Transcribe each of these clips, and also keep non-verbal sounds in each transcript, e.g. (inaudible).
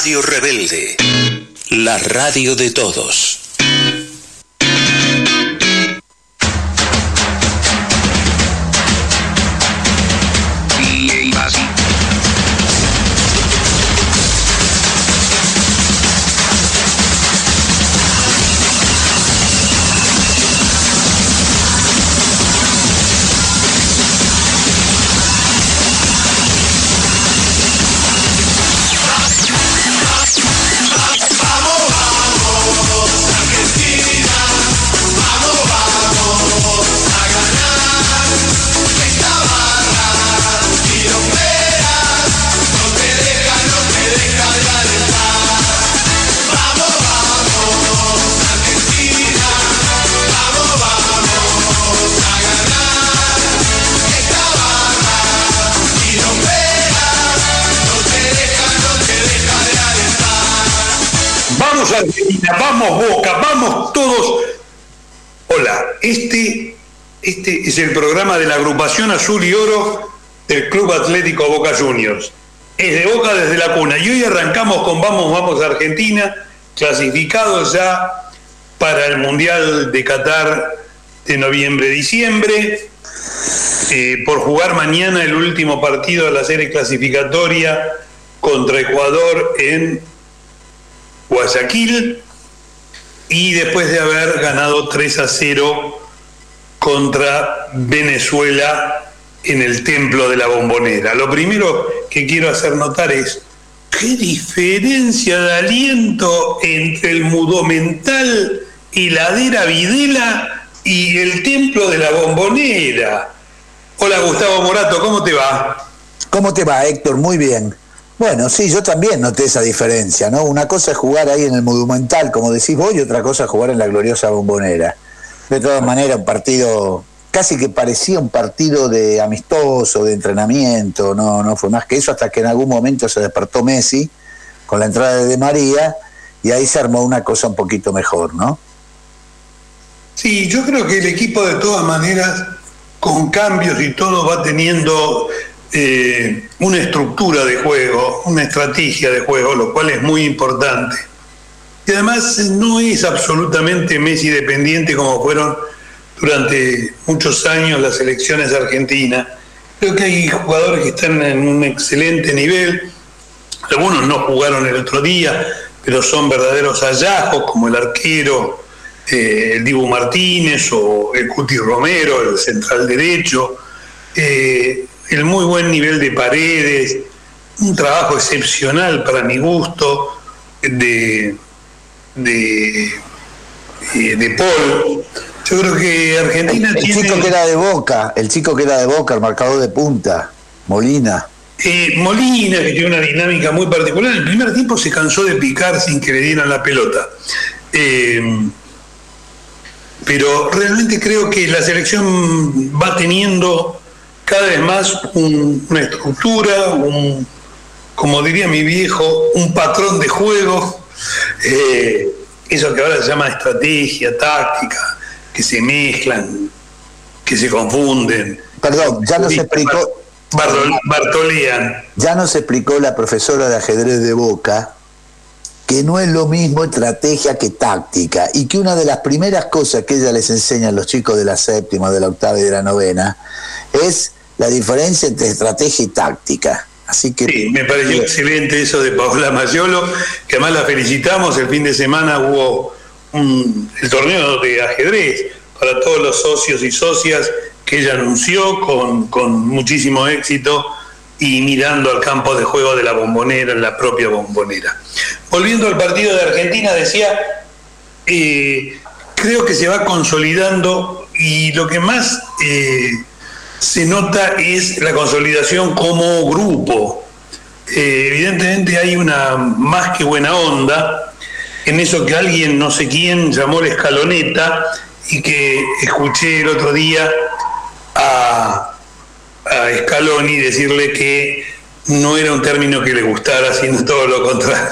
Radio Rebelde, la radio de todos. Es el programa de la agrupación Azul y Oro del Club Atlético Boca Juniors. Es de Boca desde la cuna. Y hoy arrancamos con Vamos, vamos a Argentina, clasificados ya para el Mundial de Qatar de noviembre-diciembre. Eh, por jugar mañana el último partido de la serie clasificatoria contra Ecuador en Guayaquil y después de haber ganado 3 a 0 contra Venezuela en el templo de la bombonera. Lo primero que quiero hacer notar es qué diferencia de aliento entre el mudomental Ladera Videla y el templo de la bombonera. Hola Gustavo Morato, ¿cómo te va? ¿Cómo te va Héctor? Muy bien. Bueno, sí, yo también noté esa diferencia, ¿no? Una cosa es jugar ahí en el Monumental, como decís vos, y otra cosa es jugar en la gloriosa Bombonera. De todas maneras, un partido casi que parecía un partido de amistoso, de entrenamiento, no, no fue más que eso, hasta que en algún momento se despertó Messi con la entrada de María y ahí se armó una cosa un poquito mejor, ¿no? Sí, yo creo que el equipo de todas maneras, con cambios y todo, va teniendo eh, una estructura de juego, una estrategia de juego, lo cual es muy importante. Y además no es absolutamente Messi dependiente como fueron durante muchos años las elecciones argentinas. Creo que hay jugadores que están en un excelente nivel, algunos no jugaron el otro día, pero son verdaderos hallazgos, como el arquero, eh, el Dibu Martínez o el Cuti Romero, el central derecho. Eh, el muy buen nivel de paredes, un trabajo excepcional para mi gusto de, de, eh, de Paul. Yo creo que Argentina el, tiene... El chico que era de Boca, el chico que era de Boca, el marcador de punta, Molina. Eh, Molina, que tiene una dinámica muy particular, en el primer tiempo se cansó de picar sin que le dieran la pelota. Eh, pero realmente creo que la selección va teniendo cada vez más una estructura, un, como diría mi viejo, un patrón de juego, eh, eso que ahora se llama estrategia, táctica, que se mezclan, que se confunden. Perdón, ya nos explicó. Bartolean. Ya nos explicó la profesora de ajedrez de Boca que no es lo mismo estrategia que táctica y que una de las primeras cosas que ella les enseña a los chicos de la séptima, de la octava y de la novena es la diferencia entre estrategia y táctica. Así que, sí, me pareció excelente eso de Paola Mayolo, que además la felicitamos. El fin de semana hubo el torneo de ajedrez para todos los socios y socias que ella anunció con, con muchísimo éxito y mirando al campo de juego de la bombonera, en la propia bombonera. Volviendo al partido de Argentina, decía, eh, creo que se va consolidando y lo que más eh, se nota es la consolidación como grupo. Eh, evidentemente hay una más que buena onda en eso que alguien, no sé quién, llamó la escaloneta y que escuché el otro día a, a Scaloni decirle que no era un término que le gustara, sino todo lo contrario.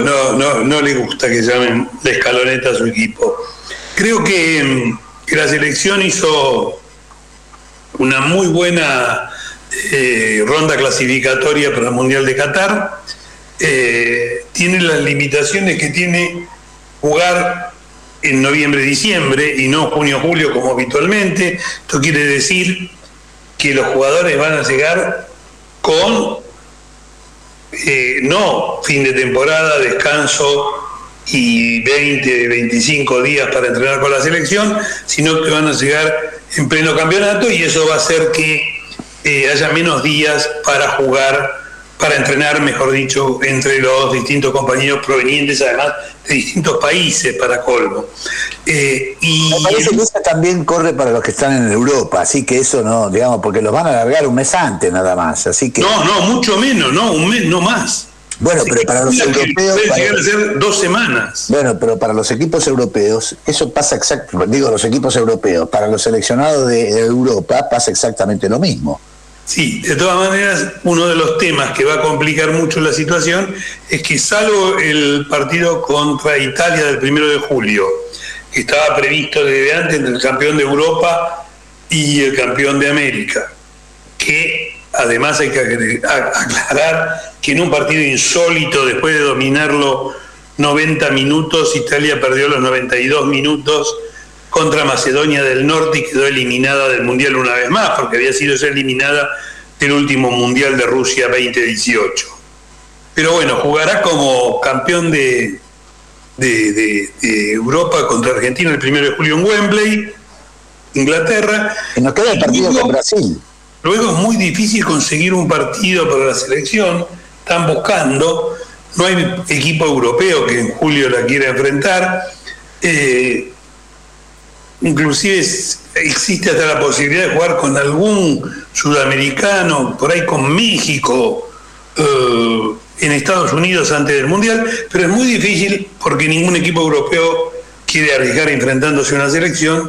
No, no, no, le gusta que llamen la escaloneta a su equipo. Creo que, que la selección hizo una muy buena eh, ronda clasificatoria para el Mundial de Qatar. eh, tiene las limitaciones que tiene jugar en noviembre, diciembre y no junio, julio como habitualmente. Esto quiere decir que los jugadores van a llegar con eh, no fin de temporada, descanso y 20, 25 días para entrenar con la selección, sino que van a llegar en pleno campeonato y eso va a hacer que eh, haya menos días para jugar para entrenar, mejor dicho, entre los distintos compañeros provenientes además de distintos países para colmo. Eh, y Me parece que eso también corre para los que están en Europa, así que eso no, digamos, porque los van a alargar un mes antes nada más, así que... No, no, mucho menos, no, un mes, no más. Bueno, pero para los europeos. Puede llegar a ser dos semanas. Bueno, pero para los equipos europeos, eso pasa exactamente. Digo, los equipos europeos, para los seleccionados de Europa pasa exactamente lo mismo. Sí, de todas maneras, uno de los temas que va a complicar mucho la situación es que salvo el partido contra Italia del primero de julio, que estaba previsto desde antes entre el campeón de Europa y el campeón de América, que además hay que aclarar que en un partido insólito, después de dominarlo 90 minutos, Italia perdió los 92 minutos contra Macedonia del Norte y quedó eliminada del Mundial una vez más, porque había sido eliminada del último Mundial de Rusia 2018. Pero bueno, jugará como campeón de, de, Europa contra Argentina el 1 de julio en Wembley, Inglaterra. Y nos queda el partido con Brasil. Luego es muy difícil conseguir un partido para la selección, están buscando, no hay equipo europeo que en julio la quiera enfrentar. Eh, inclusive existe hasta la posibilidad de jugar con algún sudamericano, por ahí con México, eh, en Estados Unidos antes del Mundial, pero es muy difícil porque ningún equipo europeo quiere arriesgar enfrentándose a una selección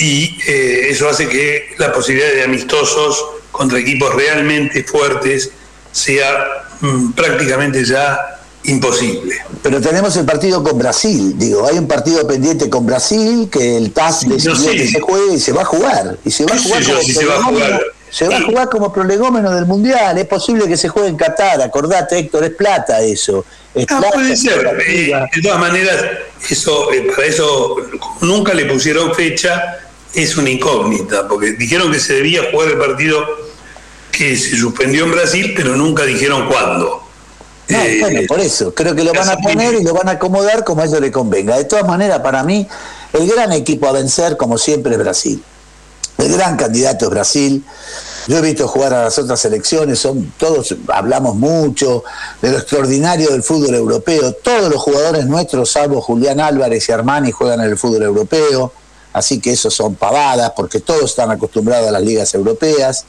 y eh, eso hace que la posibilidad de amistosos contra equipos realmente fuertes sea mm, prácticamente ya imposible. Pero tenemos el partido con Brasil, digo, hay un partido pendiente con Brasil que el TAS decidió que se juegue y se va a jugar. Y se va a jugar, como se va a jugar. Se va a jugar como prolegómeno del Mundial. Es posible que se juegue en Qatar. Acordate, Héctor, es plata eso. Es ah, puede ser. Eh, de todas maneras, eso, eh, para eso nunca le pusieron fecha, es una incógnita, porque dijeron que se debía jugar el partido que se suspendió en Brasil, pero nunca dijeron cuándo. No, bueno, por eso, creo que lo van a poner y lo van a acomodar como a ellos le convenga. De todas maneras, para mí, el gran equipo a vencer, como siempre, es Brasil. El gran candidato es Brasil. Yo he visto jugar a las otras selecciones, son todos, hablamos mucho de lo extraordinario del fútbol europeo. Todos los jugadores nuestros, salvo Julián Álvarez y Armani, juegan en el fútbol europeo. Así que eso son pavadas, porque todos están acostumbrados a las ligas europeas.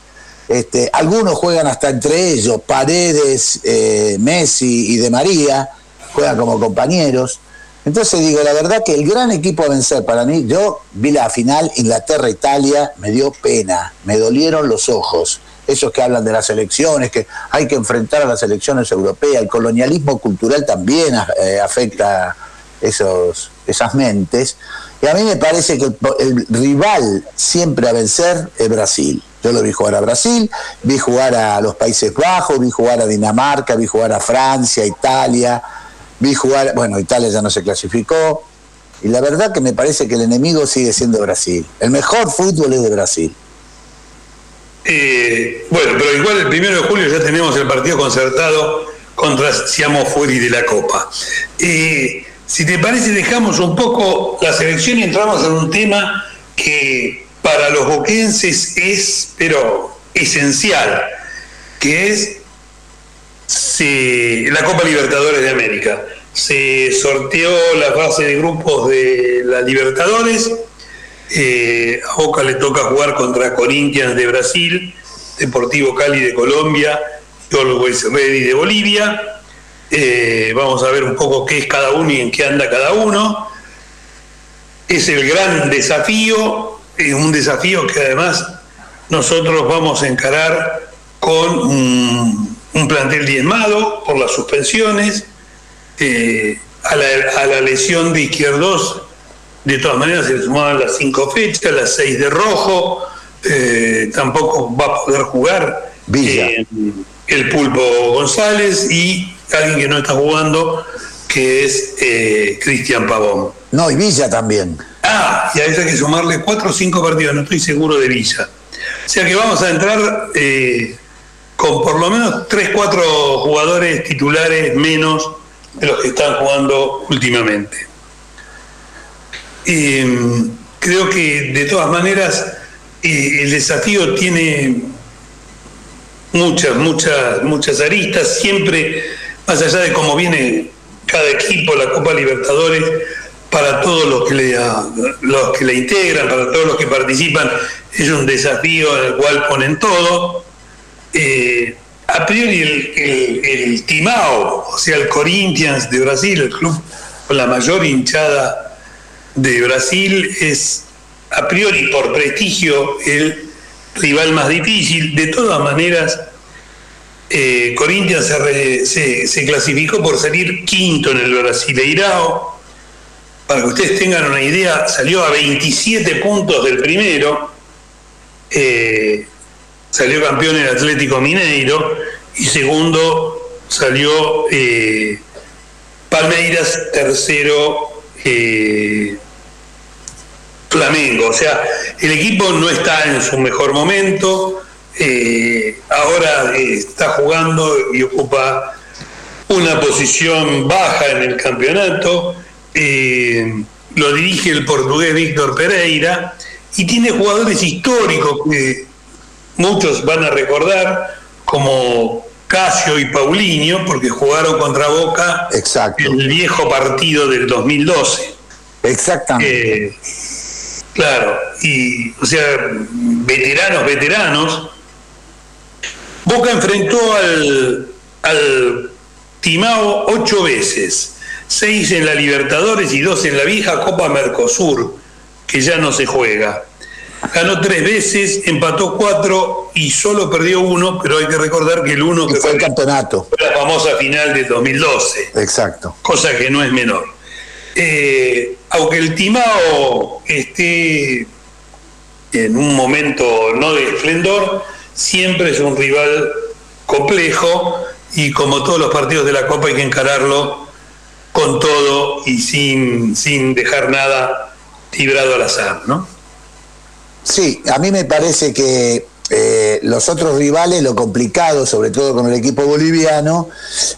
Este, algunos juegan hasta entre ellos, Paredes, eh, Messi y De María, juegan como compañeros. Entonces digo, la verdad que el gran equipo a vencer para mí, yo vi la final Inglaterra-Italia, me dio pena, me dolieron los ojos. Esos que hablan de las elecciones, que hay que enfrentar a las elecciones europeas, el colonialismo cultural también eh, afecta esos, esas mentes. Y a mí me parece que el rival siempre a vencer es Brasil. Yo lo vi jugar a Brasil, vi jugar a los Países Bajos, vi jugar a Dinamarca, vi jugar a Francia, Italia, vi jugar, bueno, Italia ya no se clasificó, y la verdad que me parece que el enemigo sigue siendo Brasil. El mejor fútbol es de Brasil. Eh, bueno, pero igual el primero de julio ya tenemos el partido concertado contra Siamo Fuori de la Copa. Eh, si te parece, dejamos un poco la selección y entramos en un tema que para los boquenses es, pero esencial, que es la Copa Libertadores de América. Se sorteó la fase de grupos de la Libertadores. Eh, a Boca le toca jugar contra Corinthians de Brasil, Deportivo Cali de Colombia y Always Ready de Bolivia. Eh, vamos a ver un poco qué es cada uno y en qué anda cada uno. Es el gran desafío es un desafío que además nosotros vamos a encarar con un, plantel diezmado por las suspensiones, eh, a, la, lesión de izquierdos, de todas maneras se le sumaban las cinco fechas, las seis de rojo, eh, tampoco va a poder jugar eh, el pulpo González y alguien que no está jugando, que es eh, Cristian Pavón. No, y Villa también. Ah, y a eso hay que sumarle cuatro o cinco partidos, no estoy seguro de Villa. O sea que vamos a entrar eh, con por lo menos tres, cuatro jugadores titulares menos de los que están jugando últimamente. creo que de todas maneras el desafío tiene muchas, muchas, muchas aristas, siempre, más allá de cómo viene cada equipo, la Copa Libertadores, para todos los que le, los que le integran, para todos los que participan, es un desafío en el cual ponen todo. Eh, a priori el, el, Timao, o sea, el Corinthians de Brasil, el club con la mayor hinchada de Brasil, es a priori por prestigio el rival más difícil. De todas maneras, eh, Corinthians se, clasificó por salir quinto en el Brasileirao. Para que ustedes tengan una idea, salió a 27 puntos del primero. Eh, salió campeón el Atlético Mineiro y segundo salió eh, Palmeiras, tercero eh, Flamengo. O sea, el equipo no está en su mejor momento, eh, ahora está jugando y ocupa una posición baja en el campeonato. lo dirige el portugués Víctor Pereira y tiene jugadores históricos que muchos van a recordar, como Casio y Paulinho, porque jugaron contra Boca Exacto. en el viejo partido del 2012. Exactamente. Eh, claro, y o sea, veteranos, veteranos. Boca enfrentó al, al Timao ocho veces, seis en la Libertadores y dos en la vieja Copa Mercosur, que ya no se juega ganó tres veces, empató cuatro y solo perdió uno, pero hay que recordar que el uno que fue el campeonato. Fue la famosa final de 2012. Exacto. Cosa que no es menor. Eh, aunque el Timao esté en un momento no de esplendor, siempre es un rival complejo y como todos los partidos de la Copa hay que encararlo con todo y sin, sin dejar nada librado al azar, ¿no? Sí, a mí me parece que eh, los otros rivales, lo complicado, sobre todo con el equipo boliviano,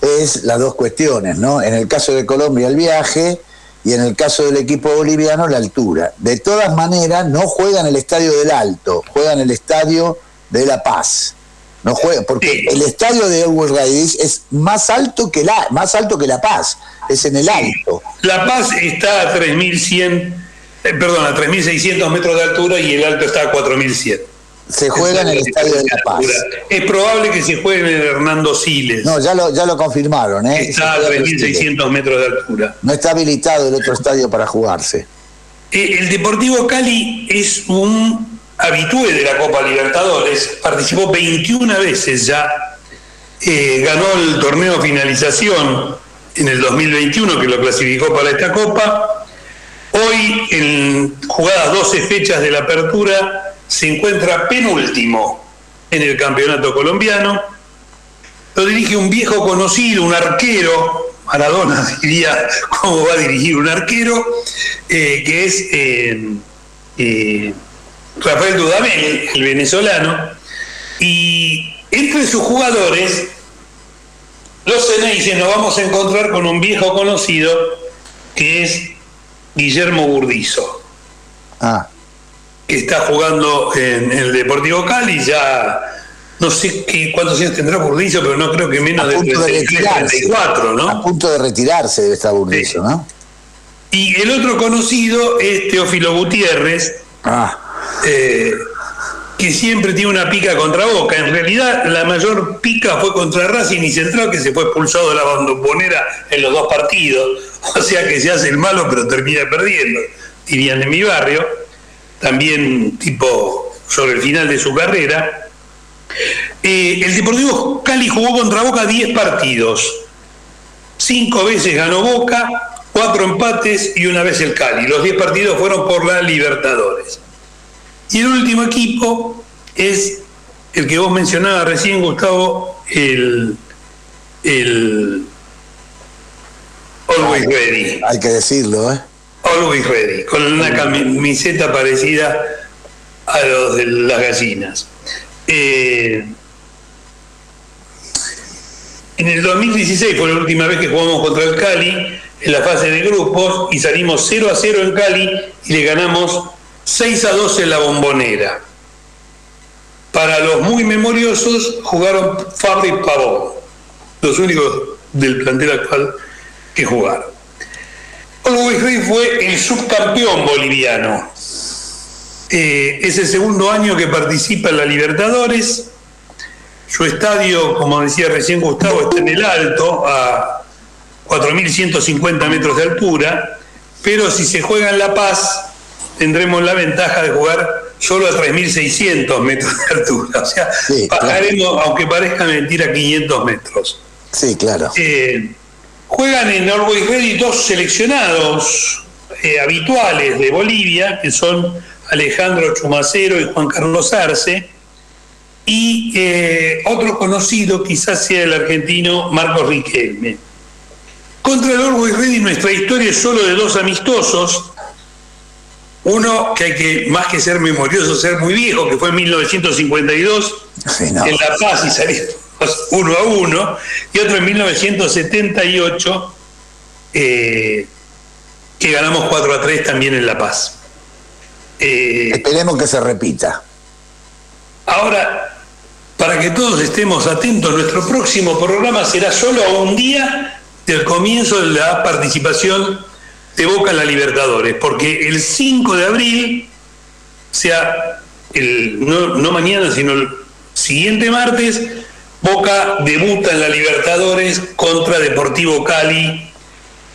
es las dos cuestiones, ¿no? En el caso de Colombia, el viaje, y en el caso del equipo boliviano, la altura. De todas maneras, no juega en el estadio del Alto, juega en el estadio de La Paz. No juega, porque el estadio de Edward Raidis es más alto que la, más alto que La Paz, es en el Alto. La Paz está a 3100 eh, perdón, a 3.600 metros de altura y el alto está a 4.100. Se juega en el Estadio de La Paz. Es probable que se juegue en el Hernando Siles. No, ya lo, ya lo confirmaron. ¿eh? Está a 3.600 metros de altura. No está habilitado el otro estadio para jugarse. Eh, el Deportivo Cali es un habitué de la Copa Libertadores. Participó 21 veces ya. Eh, ganó el torneo finalización en el 2021 que lo clasificó para esta Copa Hoy, en jugadas 12 fechas de la apertura, se encuentra penúltimo en el campeonato colombiano. Lo dirige un viejo conocido, un arquero, Maradona (laughs) diría cómo va a dirigir un arquero, eh, que es eh, Rafael Dudamel, el venezolano. Y entre sus jugadores, los Ceneices nos vamos a encontrar con un viejo conocido que es Guillermo Burdizo. Ah. Que está jugando en, el Deportivo Cali, ya no sé qué, cuántos años tendrá Burdizo, pero no creo que menos de, 34, ¿no? A punto de retirarse debe estar Burdizo, ¿no? Y el otro conocido es Teófilo Gutiérrez, ah. Eh, que siempre tiene una pica contra Boca. En realidad, la mayor pica fue contra Racing y Central, que se fue expulsado de la bandonera en los dos partidos. O sea que se hace el malo, pero termina perdiendo, dirían en mi barrio. También, tipo, sobre el final de su carrera. Eh, el Deportivo Cali jugó contra Boca 10 partidos. Cinco veces ganó Boca, cuatro empates y una vez el Cali. Los 10 partidos fueron por la Libertadores. Y el último equipo es el que vos mencionabas recién, Gustavo, el, Always ready. Hay que decirlo, ¿eh? Always ready, con una camiseta parecida a los de las gallinas. Eh, en el 2016 fue la última vez que jugamos contra el Cali en la fase de grupos y salimos 0 a 0 en Cali y le ganamos 6 a 12 en la bombonera. Para los muy memoriosos jugaron Fabri y Pavón, los únicos del plantel actual que jugaron. Always Ready fue el subcampeón boliviano. Eh, es el segundo año que participa en la Libertadores. Su estadio, como decía recién Gustavo, está en el alto, a 4.150 metros de altura, pero si se juega en La Paz, tendremos la ventaja de jugar solo a 3.600 metros de altura. O sea, bajaremos, aunque parezca mentira, 500 metros. Sí, claro. Eh, juegan en Norway Ready dos seleccionados eh, habituales de Bolivia, que son Alejandro Chumacero y Juan Carlos Arce, y eh, otro conocido quizás sea el argentino Marcos Riquelme. Contra el Orwell Ready nuestra historia es solo de dos amistosos. Uno que hay que, más que ser memorioso, ser muy viejo, que fue en 1952 en La Paz y salimos uno a uno, y otro en 1978 eh, que ganamos 4 a 3 también en La Paz. Eh, Esperemos que se repita. Ahora, para que todos estemos atentos, nuestro próximo programa será solo a un día del comienzo de la participación de Boca en la Libertadores, porque el 5 de abril, o sea, el, no, mañana, sino el siguiente martes, Boca debuta en la Libertadores contra Deportivo Cali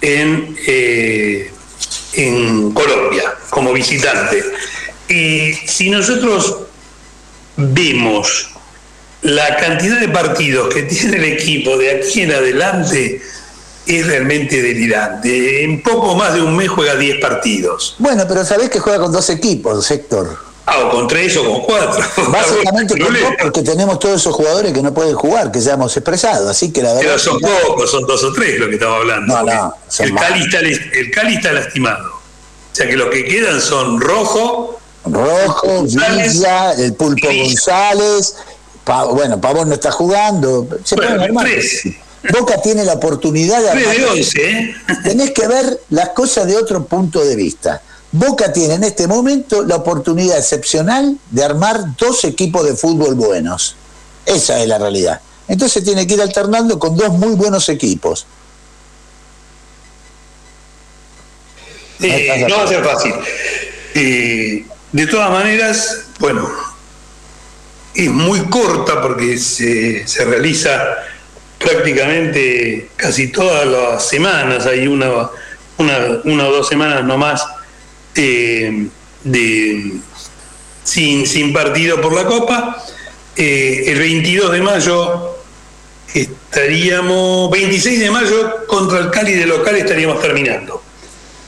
en, eh, en Colombia como visitante. Y si nosotros vemos la cantidad de partidos que tiene el equipo de aquí en adelante, es realmente delirante. En poco más de un mes juega 10 partidos. Bueno, pero sabés que juega con dos equipos, Héctor. Ah, o con tres o con cuatro. (laughs) Básicamente con dos porque tenemos todos esos jugadores que no pueden jugar, que ya hemos expresado. Así que la verdad. Pero son pocos, son dos o tres lo que estamos hablando. No, no. El Cali, está, el Cali está lastimado. O sea que los que quedan son Rojo. Rojo, Villa, el Pulpo González. bueno, Pavón no está jugando. Se bueno, tres. Boca tiene la oportunidad de... ¿eh? Tenés que ver las cosas de otro punto de vista. Boca tiene en este momento la oportunidad excepcional de armar dos equipos de fútbol buenos. Esa es la realidad. Entonces tiene que ir alternando con dos muy buenos equipos. no va a ser fácil. de todas maneras, bueno, es muy corta porque se, se realiza prácticamente casi todas las semanas, hay una, una, o dos semanas nomás eh, de, sin, sin partido por la Copa. Eh, el 22 de mayo estaríamos, 26 de mayo contra el Cali de local estaríamos terminando.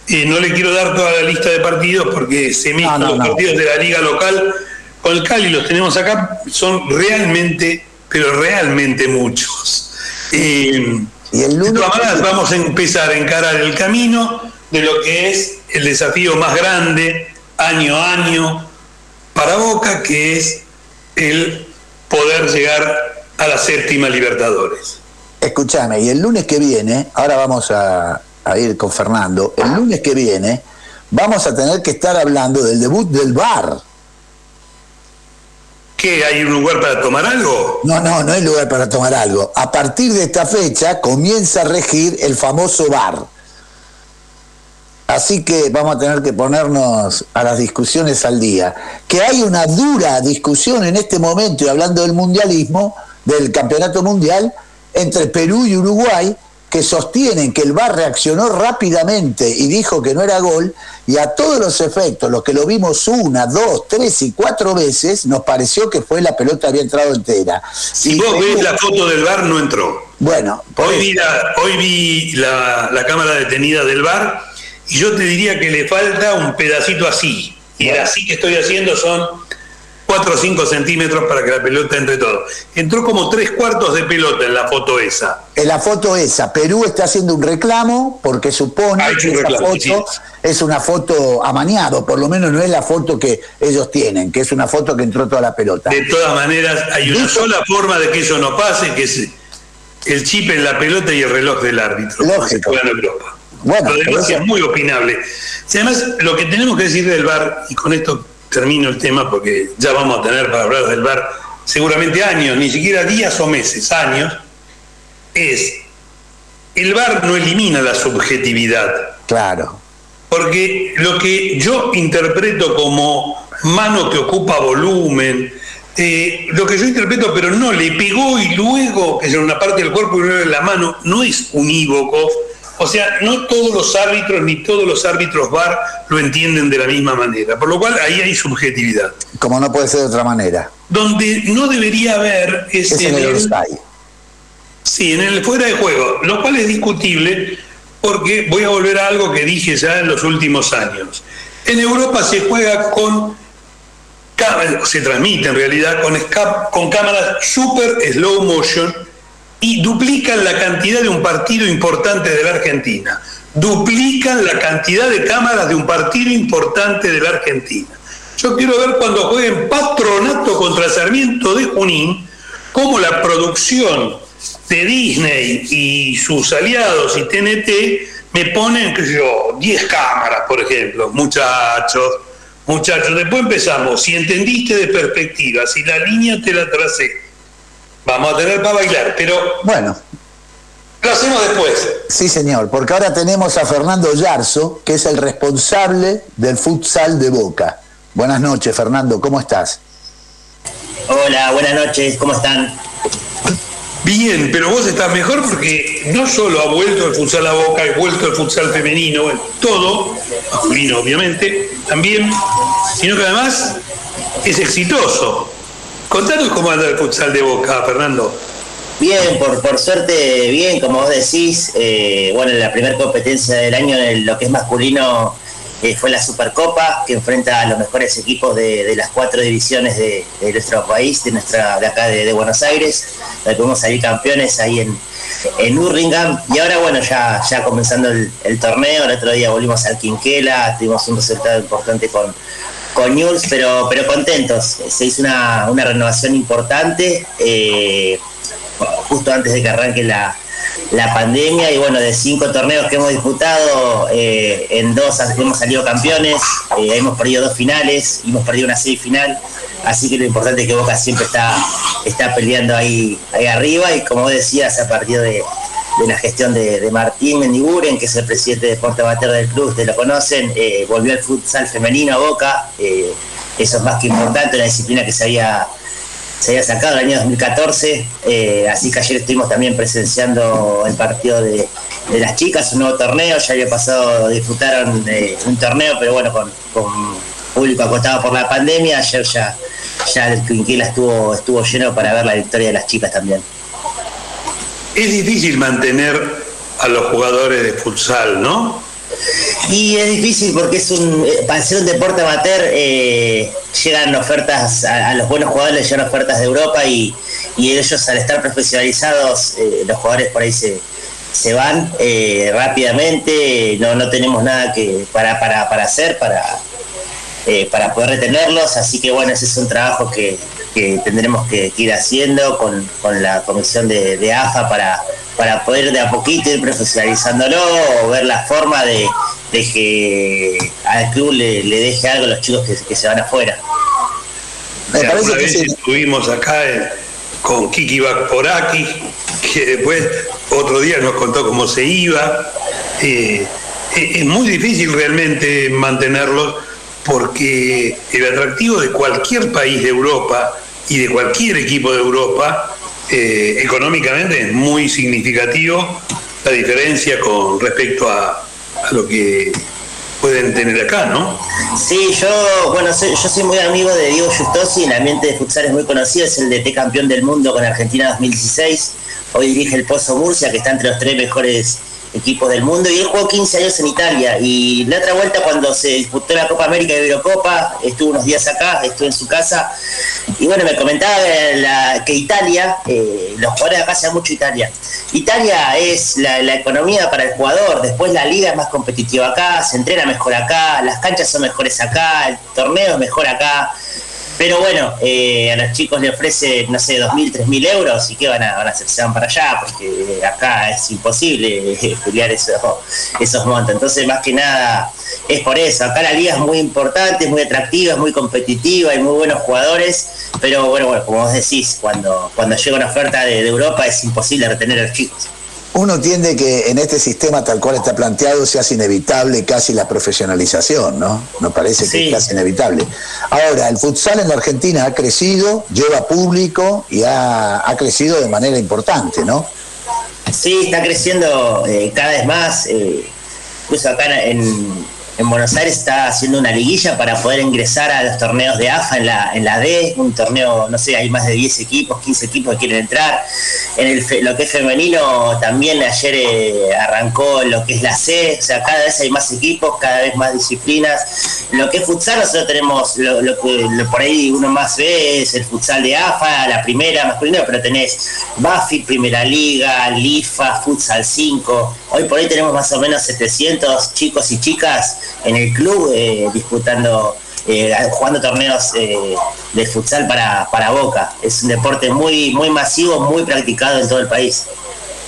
Eh, no le quiero dar toda la lista de partidos porque se mezclan los partidos de la liga local con el Cali, los tenemos acá, son realmente, pero realmente muchos. Y, de todas maneras vamos a empezar a encarar el camino de lo que es el desafío más grande año a año para Boca, que es el poder llegar a la séptima Libertadores. Escúchame, y el lunes que viene, ahora vamos a, a ir con Fernando, el lunes que viene vamos a tener que estar hablando del debut del VAR ¿Qué? ¿Hay un lugar para tomar algo? No, no, no hay lugar para tomar algo. A partir de esta fecha comienza a regir el famoso bar. Así que vamos a tener que ponernos a las discusiones al día. Que hay una dura discusión en este momento, y hablando del mundialismo, del campeonato mundial, entre Perú y Uruguay, que sostienen que el VAR reaccionó rápidamente y dijo que no era gol, y a todos los efectos, los que lo vimos una, dos, tres y cuatro veces, nos pareció que fue la pelota había entrado entera. Si vos ves la foto del VAR, no entró. Bueno, hoy vi, la, hoy vi la, cámara detenida del VAR y yo te diría que le falta un pedacito así. Y el así que estoy haciendo son 4 o 5 centímetros para que la pelota entre todo. Entró como tres cuartos de pelota en la foto esa. En la foto esa, Perú está haciendo un reclamo porque supone que esa foto es una foto amañado, por lo menos no es la foto que ellos tienen, que es una foto que entró toda la pelota. De todas maneras, hay una sola forma de que eso no pase, que es el chip en la pelota y el reloj del árbitro. Lógico. Bueno, lo es muy opinable. además, lo que tenemos que decir del VAR, y con esto termino el tema porque ya vamos a tener para hablar del VAR seguramente años, ni siquiera días o meses, años, es el VAR no elimina la subjetividad. Claro. Porque lo que yo interpreto como mano que ocupa volumen, eh, lo que yo interpreto, pero no, le pegó y luego, que es en una parte del cuerpo y luego en la mano, no es unívoco, o sea, no todos los árbitros ni todos los árbitros VAR lo entienden de la misma manera, por lo cual ahí hay subjetividad. Como no puede ser de otra manera. Donde no debería haber es, en el, el Sí, en el fuera de juego, lo cual es discutible porque voy a volver a algo que dije ya en los últimos años. En Europa se juega con se transmite en realidad con, con cámaras super slow motion y duplican la cantidad de un partido importante de la Argentina. Duplican la cantidad de cámaras de un partido importante de la Argentina. Yo quiero ver cuando jueguen Patronato contra Sarmiento de Junín, cómo la producción de Disney y sus aliados y TNT me ponen, sé yo, 10 cámaras, por ejemplo, muchachos, muchachos. Después empezamos, si entendiste de perspectiva, si la línea te la tracé, Vamos a tener para bailar, pero. Bueno. Lo hacemos después. Sí, señor, porque ahora tenemos a Fernando Yarzo, que es el responsable del futsal de Boca. Buenas noches, Fernando, ¿cómo estás? Hola, buenas noches, ¿cómo están? Bien, pero vos estás mejor porque no solo ha vuelto el futsal a Boca, ha vuelto el futsal femenino, todo, masculino obviamente, también, sino que además es exitoso. Contanos cómo anda el futsal de Boca, Fernando. Bien, por, por suerte, bien, como vos decís, eh, bueno, la primera competencia del año en lo que es masculino eh, fue la Supercopa, que enfrenta a los mejores equipos de, las cuatro divisiones de, nuestro país, de nuestra de acá de, Buenos Aires, donde podemos salir campeones ahí en, en. Y ahora, bueno, ya, ya comenzando el torneo, el otro día volvimos al Quinquela, tuvimos un resultado importante con, News, pero, pero contentos. Se hizo una, renovación importante eh, justo antes de que arranque la, pandemia. Y bueno, de cinco torneos que hemos disputado, eh, en dos hemos salido campeones, eh, hemos perdido dos finales, hemos perdido una semifinal, así que lo importante es que Boca siempre está, está peleando ahí, ahí arriba. Y como decías, a partir de, de la gestión de, Martín Mendiguren, que es el presidente de Deporte Amateur del club, ustedes lo conocen, eh, volvió al futsal femenino a Boca, eh, eso es más que importante, una disciplina que se había, se había sacado el año 2014, eh, así que ayer estuvimos también presenciando el partido de, las chicas, un nuevo torneo, ya había pasado, disfrutaron un torneo, pero bueno, con, público acostado por la pandemia, ayer ya, ya el Quinquela estuvo, estuvo lleno para ver la victoria de las chicas también es difícil mantener a los jugadores de futsal, ¿no? Y es difícil porque es un, eh, para ser un deporte amateur eh, llegan ofertas, a, los buenos jugadores llegan ofertas de Europa y, ellos al estar profesionalizados, eh, los jugadores por ahí se, se van rápidamente, no, no tenemos nada que para, para, para hacer para, para poder retenerlos, así que bueno, ese es un trabajo que, que tendremos que, ir haciendo con, la comisión de, AFA para, para poder de a poquito ir profesionalizándolo o ver la forma de, que al club le, deje algo a los chicos que, se van afuera. una vez estuvimos acá eh, con Kiki Bakporaki, que después otro día nos contó cómo se iba. Eh, eh, es muy difícil realmente mantenerlos porque el atractivo de cualquier país de Europa y de cualquier equipo de Europa eh, económicamente es muy significativo la diferencia con respecto a, lo que pueden tener acá, ¿no? Sí, yo, bueno, yo soy muy amigo de Diego Justosi, el ambiente de futsal es muy conocido, es el de T campeón del mundo con Argentina 2016, hoy dirige el Pozo Murcia, que está entre los tres mejores equipos del mundo y él jugó 15 años en Italia y la otra vuelta cuando se disputó la Copa América de Eurocopa, estuvo unos días acá, estuve en su casa y bueno, me comentaba que, Italia, eh, los jugadores de acá se mucho Italia. Italia es la, economía para el jugador, después la liga es más competitiva acá, se entrena mejor acá, las canchas son mejores acá, el torneo es mejor acá. Pero bueno, eh, a los chicos le ofrece, no sé, 2.000, 3.000 euros y que van a, van a hacer, se van para allá, porque acá es imposible (laughs) pelear eso, esos montos. Entonces, más que nada, es por eso. Acá la liga es muy importante, es muy atractiva, es muy competitiva, hay muy buenos jugadores, pero bueno, bueno como vos decís, cuando, cuando llega una oferta de Europa es imposible retener a los chicos uno tiende que en este sistema tal cual está planteado se hace inevitable casi la profesionalización, ¿no? Nos parece que es casi inevitable. Ahora, el futsal en la Argentina ha crecido, lleva público y ha, crecido de manera importante, ¿no? Sí, está creciendo eh, cada vez más. Eh, incluso acá en, en Buenos Aires está haciendo una liguilla para poder ingresar a los torneos de AFA en la, en la D, un torneo, no sé, hay más de 10 equipos, 15 equipos que quieren entrar. En el, lo que es femenino también ayer eh, arrancó lo que es la C, o sea, cada vez hay más equipos, cada vez más disciplinas. Lo que es futsal, nosotros tenemos, lo, que por ahí uno más ve es el futsal de AFA, la primera masculina, pero tenés Bafi, Primera Liga, LIFA, Futsal 5. Hoy por hoy tenemos más o menos 700 chicos y chicas en el club eh, disputando, eh, jugando torneos eh, de futsal para, para Boca. Es un deporte muy, muy masivo, muy practicado en todo el país.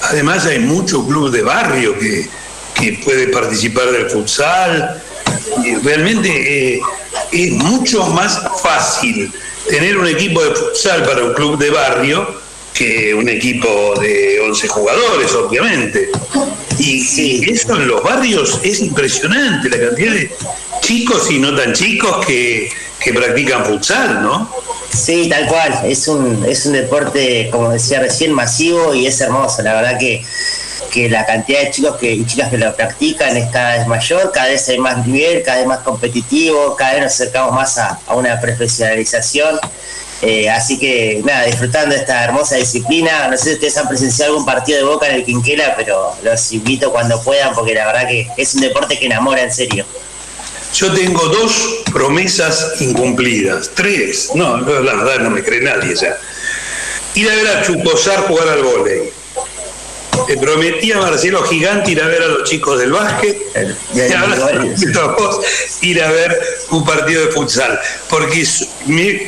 Además hay muchos clubes de barrio que, que pueden participar del futsal. Realmente es mucho más fácil tener un equipo de futsal para un club de barrio que un equipo de 11 jugadores, obviamente. Y, eso en los barrios es impresionante, la cantidad de chicos y no tan chicos que, practican futsal, ¿no? Sí, tal cual. Es un, es un deporte, como decía recién, masivo y es hermoso. La verdad que, que la cantidad de chicos que, y chicas que lo practican es cada vez mayor, cada vez hay más nivel, cada vez más competitivo, cada vez nos acercamos más a, a una profesionalización. Eh, así que nada, disfrutando de esta hermosa disciplina. No sé si ustedes han presenciado algún partido de boca en el Quinquela, pero los invito cuando puedan porque la verdad que es un deporte que enamora en serio. Yo tengo dos promesas incumplidas, tres, no, la verdad no me cree nadie ya. Ir a ver a Chuposar jugar al vóley. Le prometí a Marcelo Gigante ir a ver a los chicos del básquet y ahora (laughs) ir a ver un partido de futsal. Porque mi,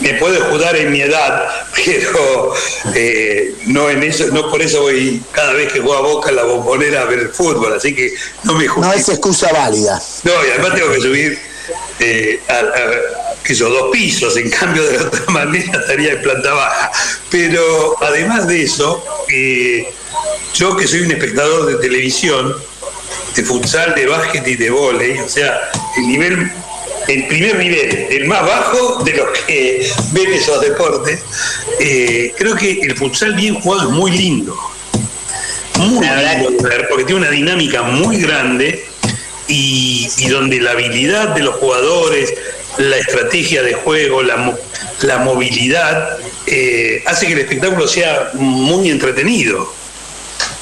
me puede jugar en mi edad, (laughs) pero eh, no en eso, no por eso voy cada vez que juego a Boca en la bombonera a ver el fútbol, así que no me No es excusa válida. No, y además tengo que subir eh, a, dos pisos, en cambio de la otra (laughs) manera estaría en planta baja. Pero además de eso, eh, yo que soy un espectador de televisión, de futsal, de básquet y de volei, o sea, el nivel el primer nivel, el más bajo de los que ven esos deportes. Eh, creo que el futsal bien jugado es muy lindo. Muy lindo porque tiene una dinámica muy grande y, donde la habilidad de los jugadores, la estrategia de juego, la, la movilidad, eh, hace que el espectáculo sea muy entretenido.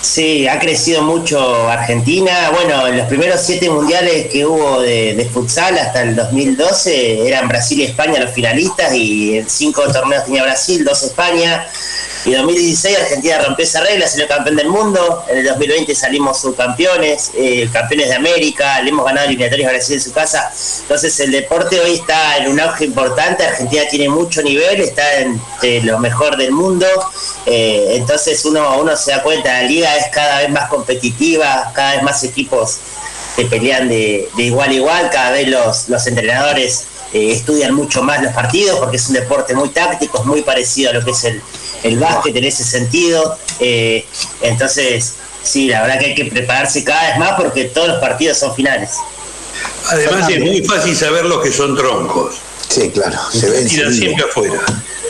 Sí, ha crecido mucho Argentina. Bueno, en los primeros siete mundiales que hubo de, futsal hasta el 2012 eran Brasil y España los finalistas y en cinco torneos tenía Brasil, dos España. Y en 2016 Argentina rompió esa regla, salió campeón del mundo. En el 2020 salimos subcampeones, eh, campeones de América, le hemos ganado eliminatorios a Brasil en su casa. Entonces el deporte hoy está en un auge importante. Argentina tiene mucho nivel, está entre lo mejor del mundo. Eh, entonces uno, uno se da cuenta, la liga es cada vez más competitiva, cada vez más equipos que pelean de, igual a igual, cada vez los, los entrenadores eh, estudian mucho más los partidos porque es un deporte muy táctico, es muy parecido a lo que es el, el básquet en ese sentido. Eh, entonces, sí, la verdad que hay que prepararse cada vez más porque todos los partidos son finales. Además es muy fácil saber los que son troncos. Sí, claro, se ven siempre afuera.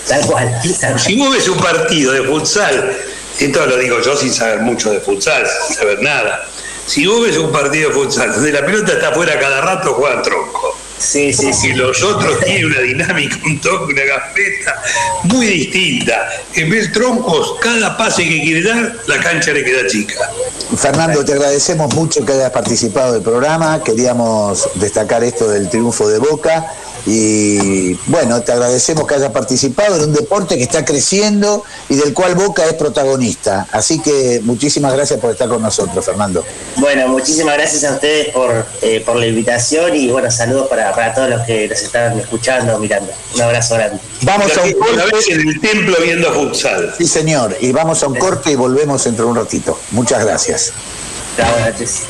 Tal cual. Si vos ves un partido de futsal, esto lo digo yo sin saber mucho de futsal, sin saber nada. Si vos ves un partido de futsal donde la pelota está afuera cada rato, juegan tronco. Sí, sí, sí. Los otros tienen una dinámica, un toque, una gafeta muy distinta. En vez de troncos, cada pase que quiere dar, la cancha le queda chica. Fernando, te agradecemos mucho que hayas participado del programa. Queríamos destacar esto del triunfo de Boca. Y bueno, te agradecemos que hayas participado en un deporte que está creciendo y del cual Boca es protagonista. Así que muchísimas gracias por estar con nosotros, Fernando. Bueno, muchísimas gracias a ustedes por, eh, por la invitación y bueno, saludos para, para todos los que nos están escuchando, mirando. Un abrazo grande. Vamos a un Una vez corte. en el templo viendo futsal. Sí, señor. Y vamos a un corte y volvemos dentro de un ratito. Muchas gracias. Chao, noches.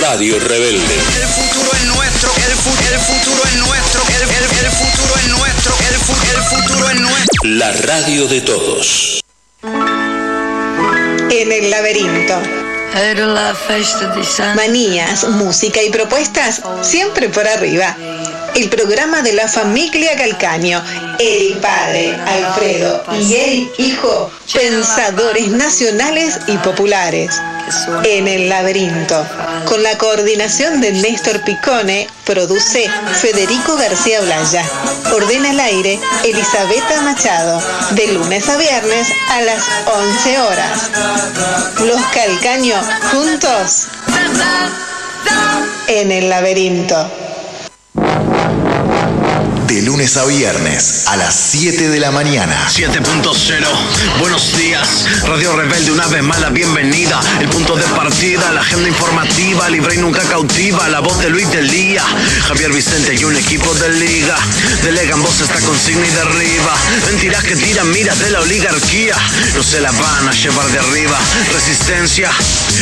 Radio Rebelde. El futuro es nuestro, el, fu- el futuro es nuestro, el, el- el futuro es nuestro, el, fu- el futuro es nuestro. La radio de todos. En el laberinto. Era la festa di San Manías, música y propuestas siempre por arriba. El programa de la familia Calcaño. El padre, Alfredo y el hijo, pensadores nacionales y populares. En el laberinto. Con la coordinación de Néstor Picone, produce Federico García Blaya. Ordena al aire Elisabetta Machado. De lunes a viernes a las 11 horas. Los Calcaño juntos en el laberinto. De lunes a viernes a las 7 de la mañana. 7.0, buenos días, Radio Rebelde, una vez más la bienvenida, el punto de partida, la agenda informativa, libre y nunca cautiva, la voz de Luis del Día, Javier Vicente y un equipo de liga, delegan voz esta consigna y derriba, mentiras que tiran miras de la oligarquía, no se la van a llevar de arriba, resistencia,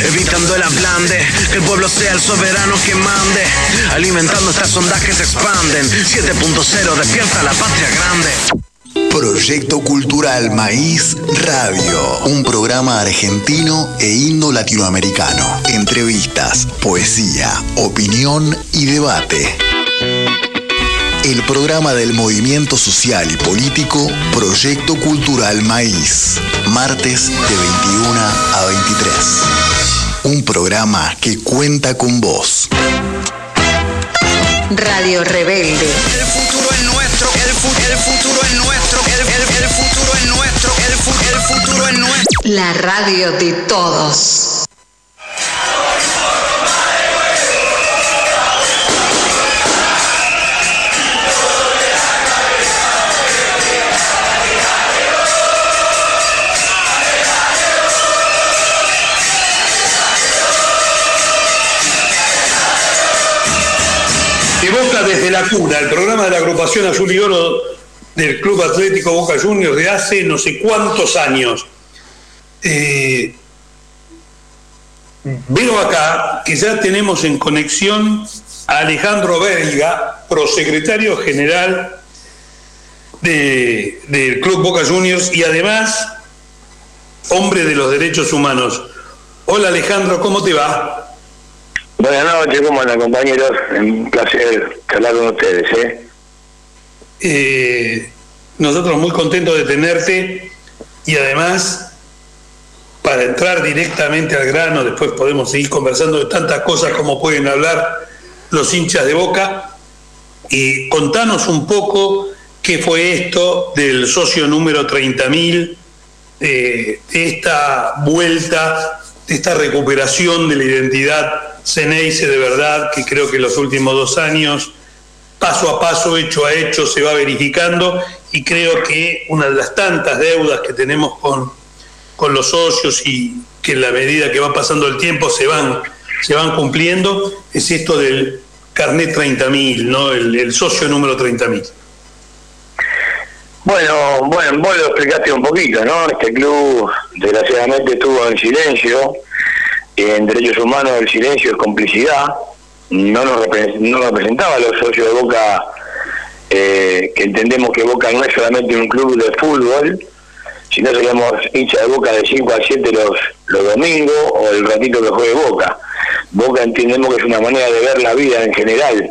evitando el ablande, que el pueblo sea el soberano que mande, alimentando estas ondas que se expanden, 7.0, despierta la patria grande. Proyecto Cultural Maíz Radio. Un programa argentino e indo-latinoamericano. Entrevistas, poesía, opinión y debate. El programa del movimiento social y político Proyecto Cultural Maíz. Martes de 21 a 23. Un programa que cuenta con vos. Radio Rebelde. El futuro es nuestro, el, fu- el futuro es nuestro, el, el- el futuro es nuestro, el, fu- el futuro es nuestro. La radio de todos. La cuna, el programa de la agrupación Azul y Oro del Club Atlético Boca Juniors de hace no sé cuántos años. Eh, veo acá que ya tenemos en conexión a Alejandro Verga, prosecretario general de- del Club Boca Juniors y además hombre de los derechos humanos. Hola Alejandro, ¿cómo te va? Buenas noches, ¿cómo andan compañeros? Un placer charlar con ustedes, ¿eh? Eh, nosotros muy contentos de tenerte y además, para entrar directamente al grano, después podemos seguir conversando de tantas cosas como pueden hablar los hinchas de boca. Y contanos un poco qué fue esto del socio número 30.000, eh, esta vuelta, esta recuperación de la identidad Ceneice de verdad, que creo que los últimos dos años paso a paso, hecho a hecho, se va verificando y creo que una de las tantas deudas que tenemos con, con los socios y que en la medida que va pasando el tiempo se van, se van cumpliendo, es esto del carnet 30.000, ¿no? el, el socio número 30.000. Bueno, bueno, vos lo explicaste un poquito, ¿no? Este club desgraciadamente estuvo en silencio. En derechos humanos el silencio es complicidad. No nos, no representaba a los socios de Boca, eh, que entendemos que Boca no es solamente un club de fútbol, sino seríamos hinchas de Boca de 5 a 7 los, los domingos o el ratito que juegue Boca. Boca entendemos que es una manera de ver la vida en general.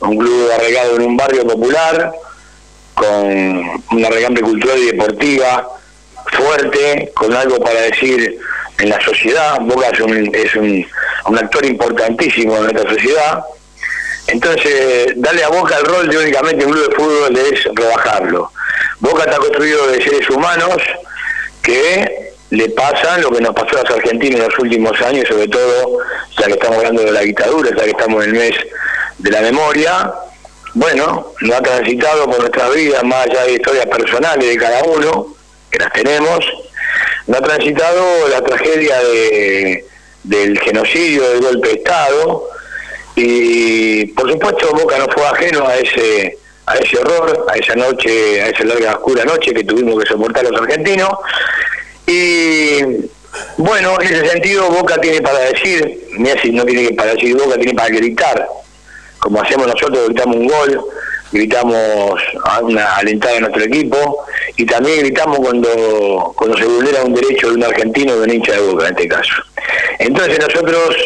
Un club arraigado en un barrio popular, con una regambre cultural y deportiva fuerte, con algo para decir en la sociedad. Boca es un, es un, actor importantísimo en nuestra sociedad Entonces, darle a Boca el rol de únicamente un club de fútbol es rebajarlo. Boca está construido de seres humanos que le pasan lo que nos pasó a los argentinos en los últimos años, sobre todo ya que estamos hablando de la dictadura, ya que estamos en el mes de la memoria. Bueno, lo ha transitado por nuestras vidas, más allá de historias personales de cada uno, que las tenemos, no ha transitado la tragedia de, del genocidio, del golpe de Estado, y por supuesto Boca no fue ajeno a ese a ese horror, a esa noche, a esa larga oscura noche que tuvimos que soportar los argentinos. Y bueno, en ese sentido Boca tiene para decir, Messi no tiene para decir Boca, tiene para gritar, como hacemos nosotros, gritamos un gol, gritamos a una alentada de nuestro equipo y también gritamos cuando, cuando se vulnera un derecho de un argentino de un hincha de Boca en este caso. Entonces nosotros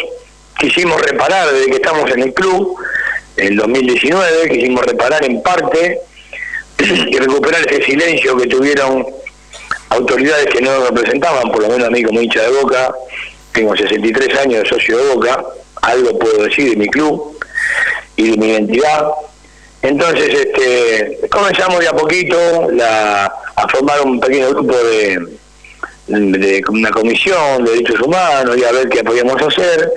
quisimos reparar desde que estamos en el club, en 2019, quisimos reparar en parte (clears throat) y recuperar ese silencio que tuvieron autoridades que no representaban, por lo menos a mí como hincha de Boca, tengo 63 años de socio de Boca, algo puedo decir de mi club y de mi identidad. Entonces este, comenzamos de a poquito la, a formar un pequeño grupo de, una comisión de derechos humanos y a ver qué podíamos hacer.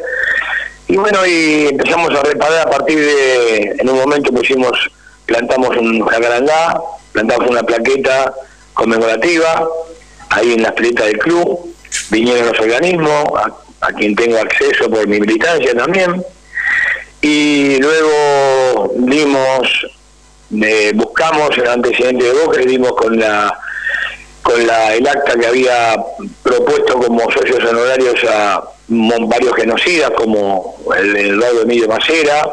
Y bueno, y empezamos a reparar a partir de, en un momento pusimos, plantamos un jacarandá, plantamos una plaqueta conmemorativa, ahí en las piletas del club, vinieron los organismos, a, quien tengo acceso por mi militancia también, y luego dimos, eh, buscamos el antecedente de Boca y dimos con la con la, el acta que había propuesto como socios honorarios a varios genocidas como el Eduardo Emilio Macera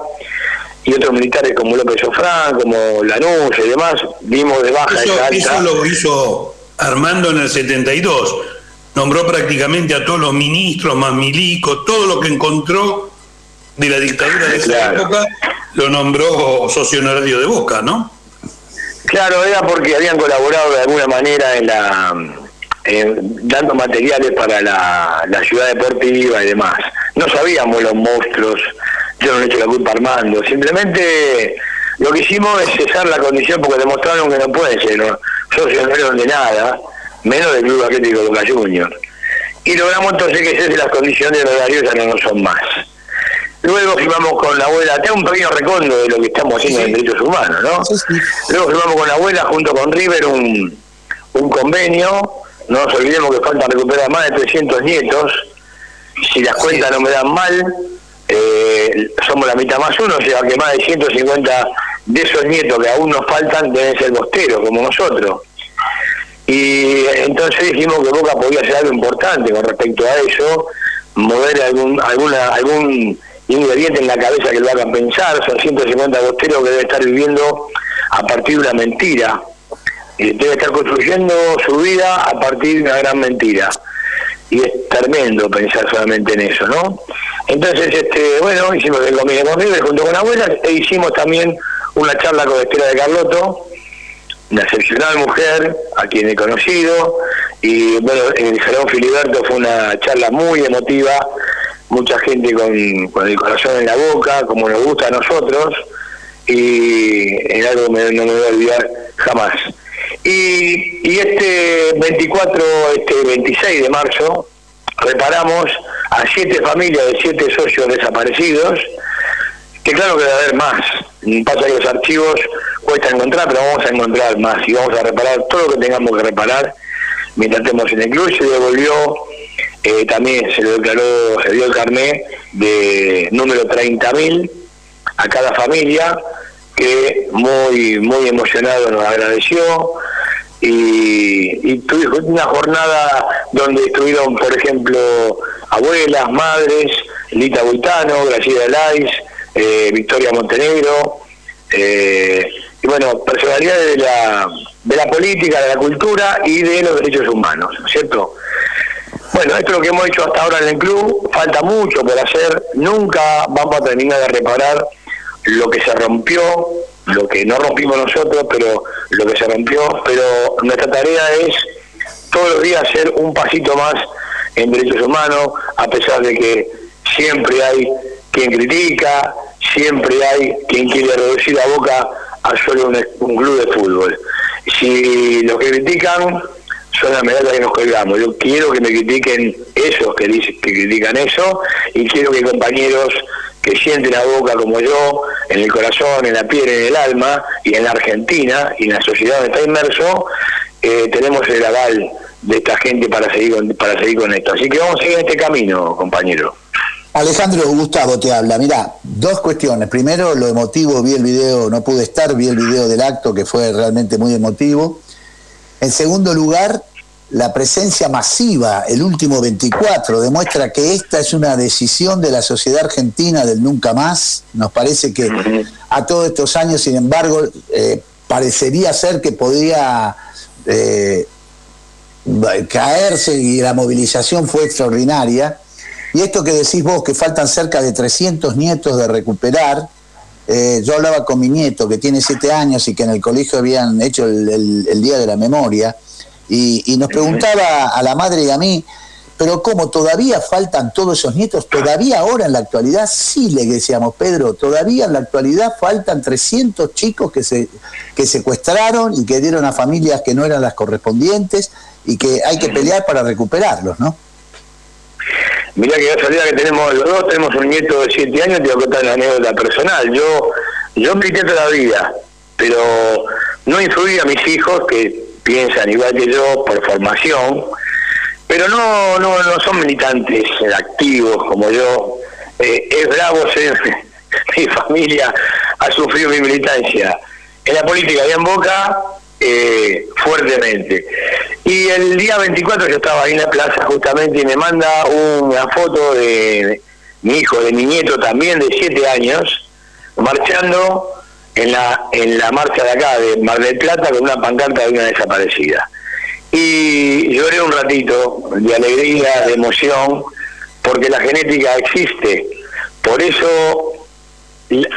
y otros militares como López Sofrán, como Lanús y demás, dimos de baja eso, esa acta. Eso lo hizo Armando en el 72. Nombró prácticamente a todos los ministros, más Milico, todo lo que encontró de la dictadura de esa época, lo nombró socio honorario de Boca, ¿no? Claro, era porque habían colaborado de alguna manera en la dando materiales para la, ciudad deportiva y demás. No sabíamos los monstruos, yo no le echo la culpa a Armando, simplemente lo que hicimos es cesar la condición porque demostraron que no pueden ser ¿no? socios de nada, menos del Club Atlético Boca Juniors. Y logramos entonces que cese las condiciones de horario ya no, no son más. Luego firmamos con la abuela, tengo un pequeño recondo de lo que estamos haciendo en derechos humanos, ¿no? Luego firmamos con la abuela junto con River un, un convenio no nos olvidemos que falta recuperar más de 300 nietos. Si las cuentas no me dan mal, eh, somos la mitad más uno, o sea que más de 150 de esos nietos que aún nos faltan deben ser bosteros, como nosotros. Y entonces dijimos que Boca podía hacer algo importante con respecto a eso, mover algún, alguna, algún ingrediente en la cabeza que lo hagan pensar, son 150 bosteros que deben estar viviendo a partir de una mentira debe estar construyendo su vida a partir de una gran mentira. Y es tremendo pensar solamente en eso, ¿no? Entonces, este, bueno, hicimos el comité con junto con abuelas e hicimos también una charla con Estela de Carlotto, una excepcional mujer a quien he conocido, y bueno, el Salón Filiberto fue una charla muy emotiva, mucha gente con, con el corazón en la boca, como nos gusta a nosotros, y en algo que no me voy a olvidar jamás. Y, y este 24, este 26 de marzo, reparamos a siete familias de siete socios desaparecidos, que claro que debe haber más. Pasa que los archivos cuesta encontrar, pero vamos a encontrar más y vamos a reparar todo lo que tengamos que reparar mientras estemos en el club. Se devolvió, eh, también se le declaró, se dio el carnet de número 30.000 a cada familia que muy muy emocionado nos agradeció y, y tuvimos una jornada donde estuvieron, por ejemplo, abuelas, madres, Lita Buitano, Graciela Lais, eh, Victoria Montenegro, eh, y bueno, personalidades de la, de la política, de la cultura y de los derechos humanos, ¿cierto? Bueno, esto es lo que hemos hecho hasta ahora en el club, falta mucho por hacer, nunca vamos a terminar de reparar lo que se rompió, lo que no rompimos nosotros, pero lo que se rompió, pero nuestra tarea es todos los días hacer un pasito más en derechos humanos, a pesar de que siempre hay quien critica, siempre hay quien quiere reducir a Boca a solo un, un club de fútbol. Si los que critican son las medallas que nos colgamos. Yo quiero que me critiquen esos que, dicen, que critican eso y quiero que compañeros que sienten a boca como yo, en el corazón, en la piel, en el alma y en la Argentina y en la sociedad donde está inmerso, eh, tenemos el aval de esta gente para seguir con, para seguir con esto. Así que vamos a seguir en este camino, compañero. Alejandro Gustavo te habla. Mira, dos cuestiones. Primero, lo emotivo, vi el video, no pude estar, vi el video del acto que fue realmente muy emotivo. En segundo lugar, la presencia masiva, el último 24, demuestra que esta es una decisión de la sociedad argentina del nunca más. Nos parece que a todos estos años, sin embargo, eh, parecería ser que podría eh, caerse y la movilización fue extraordinaria. Y esto que decís vos, que faltan cerca de 300 nietos de recuperar, eh, yo hablaba con mi nieto que tiene 7 años y que en el colegio habían hecho el Día de la Memoria y, nos preguntaba a la madre y a mí, pero ¿cómo todavía faltan todos esos nietos? ¿Todavía ahora en la actualidad? Sí, le decíamos, Pedro, todavía en la actualidad faltan 300 chicos que, se, que secuestraron y que dieron a familias que no eran las correspondientes y que hay que pelear para recuperarlos, ¿no? Mira que salida que tenemos los dos, tenemos un nieto de 7 años, te voy a contar una anécdota personal. Yo, yo milité toda la vida, pero no influí a mis hijos que piensan igual que yo por formación, pero no, no, no son militantes activos como yo. Eh, es bravo ser, (laughs) mi familia ha sufrido mi militancia en la política y en Boca eh, fuertemente. Y el día 24 yo estaba ahí en la plaza justamente y me manda una foto de mi hijo, de mi nieto también de 7 años, marchando en la, en la marcha de acá, de Mar del Plata, con una pancarta de una desaparecida. Y lloré un ratito de alegría, de emoción, porque la genética existe. Por eso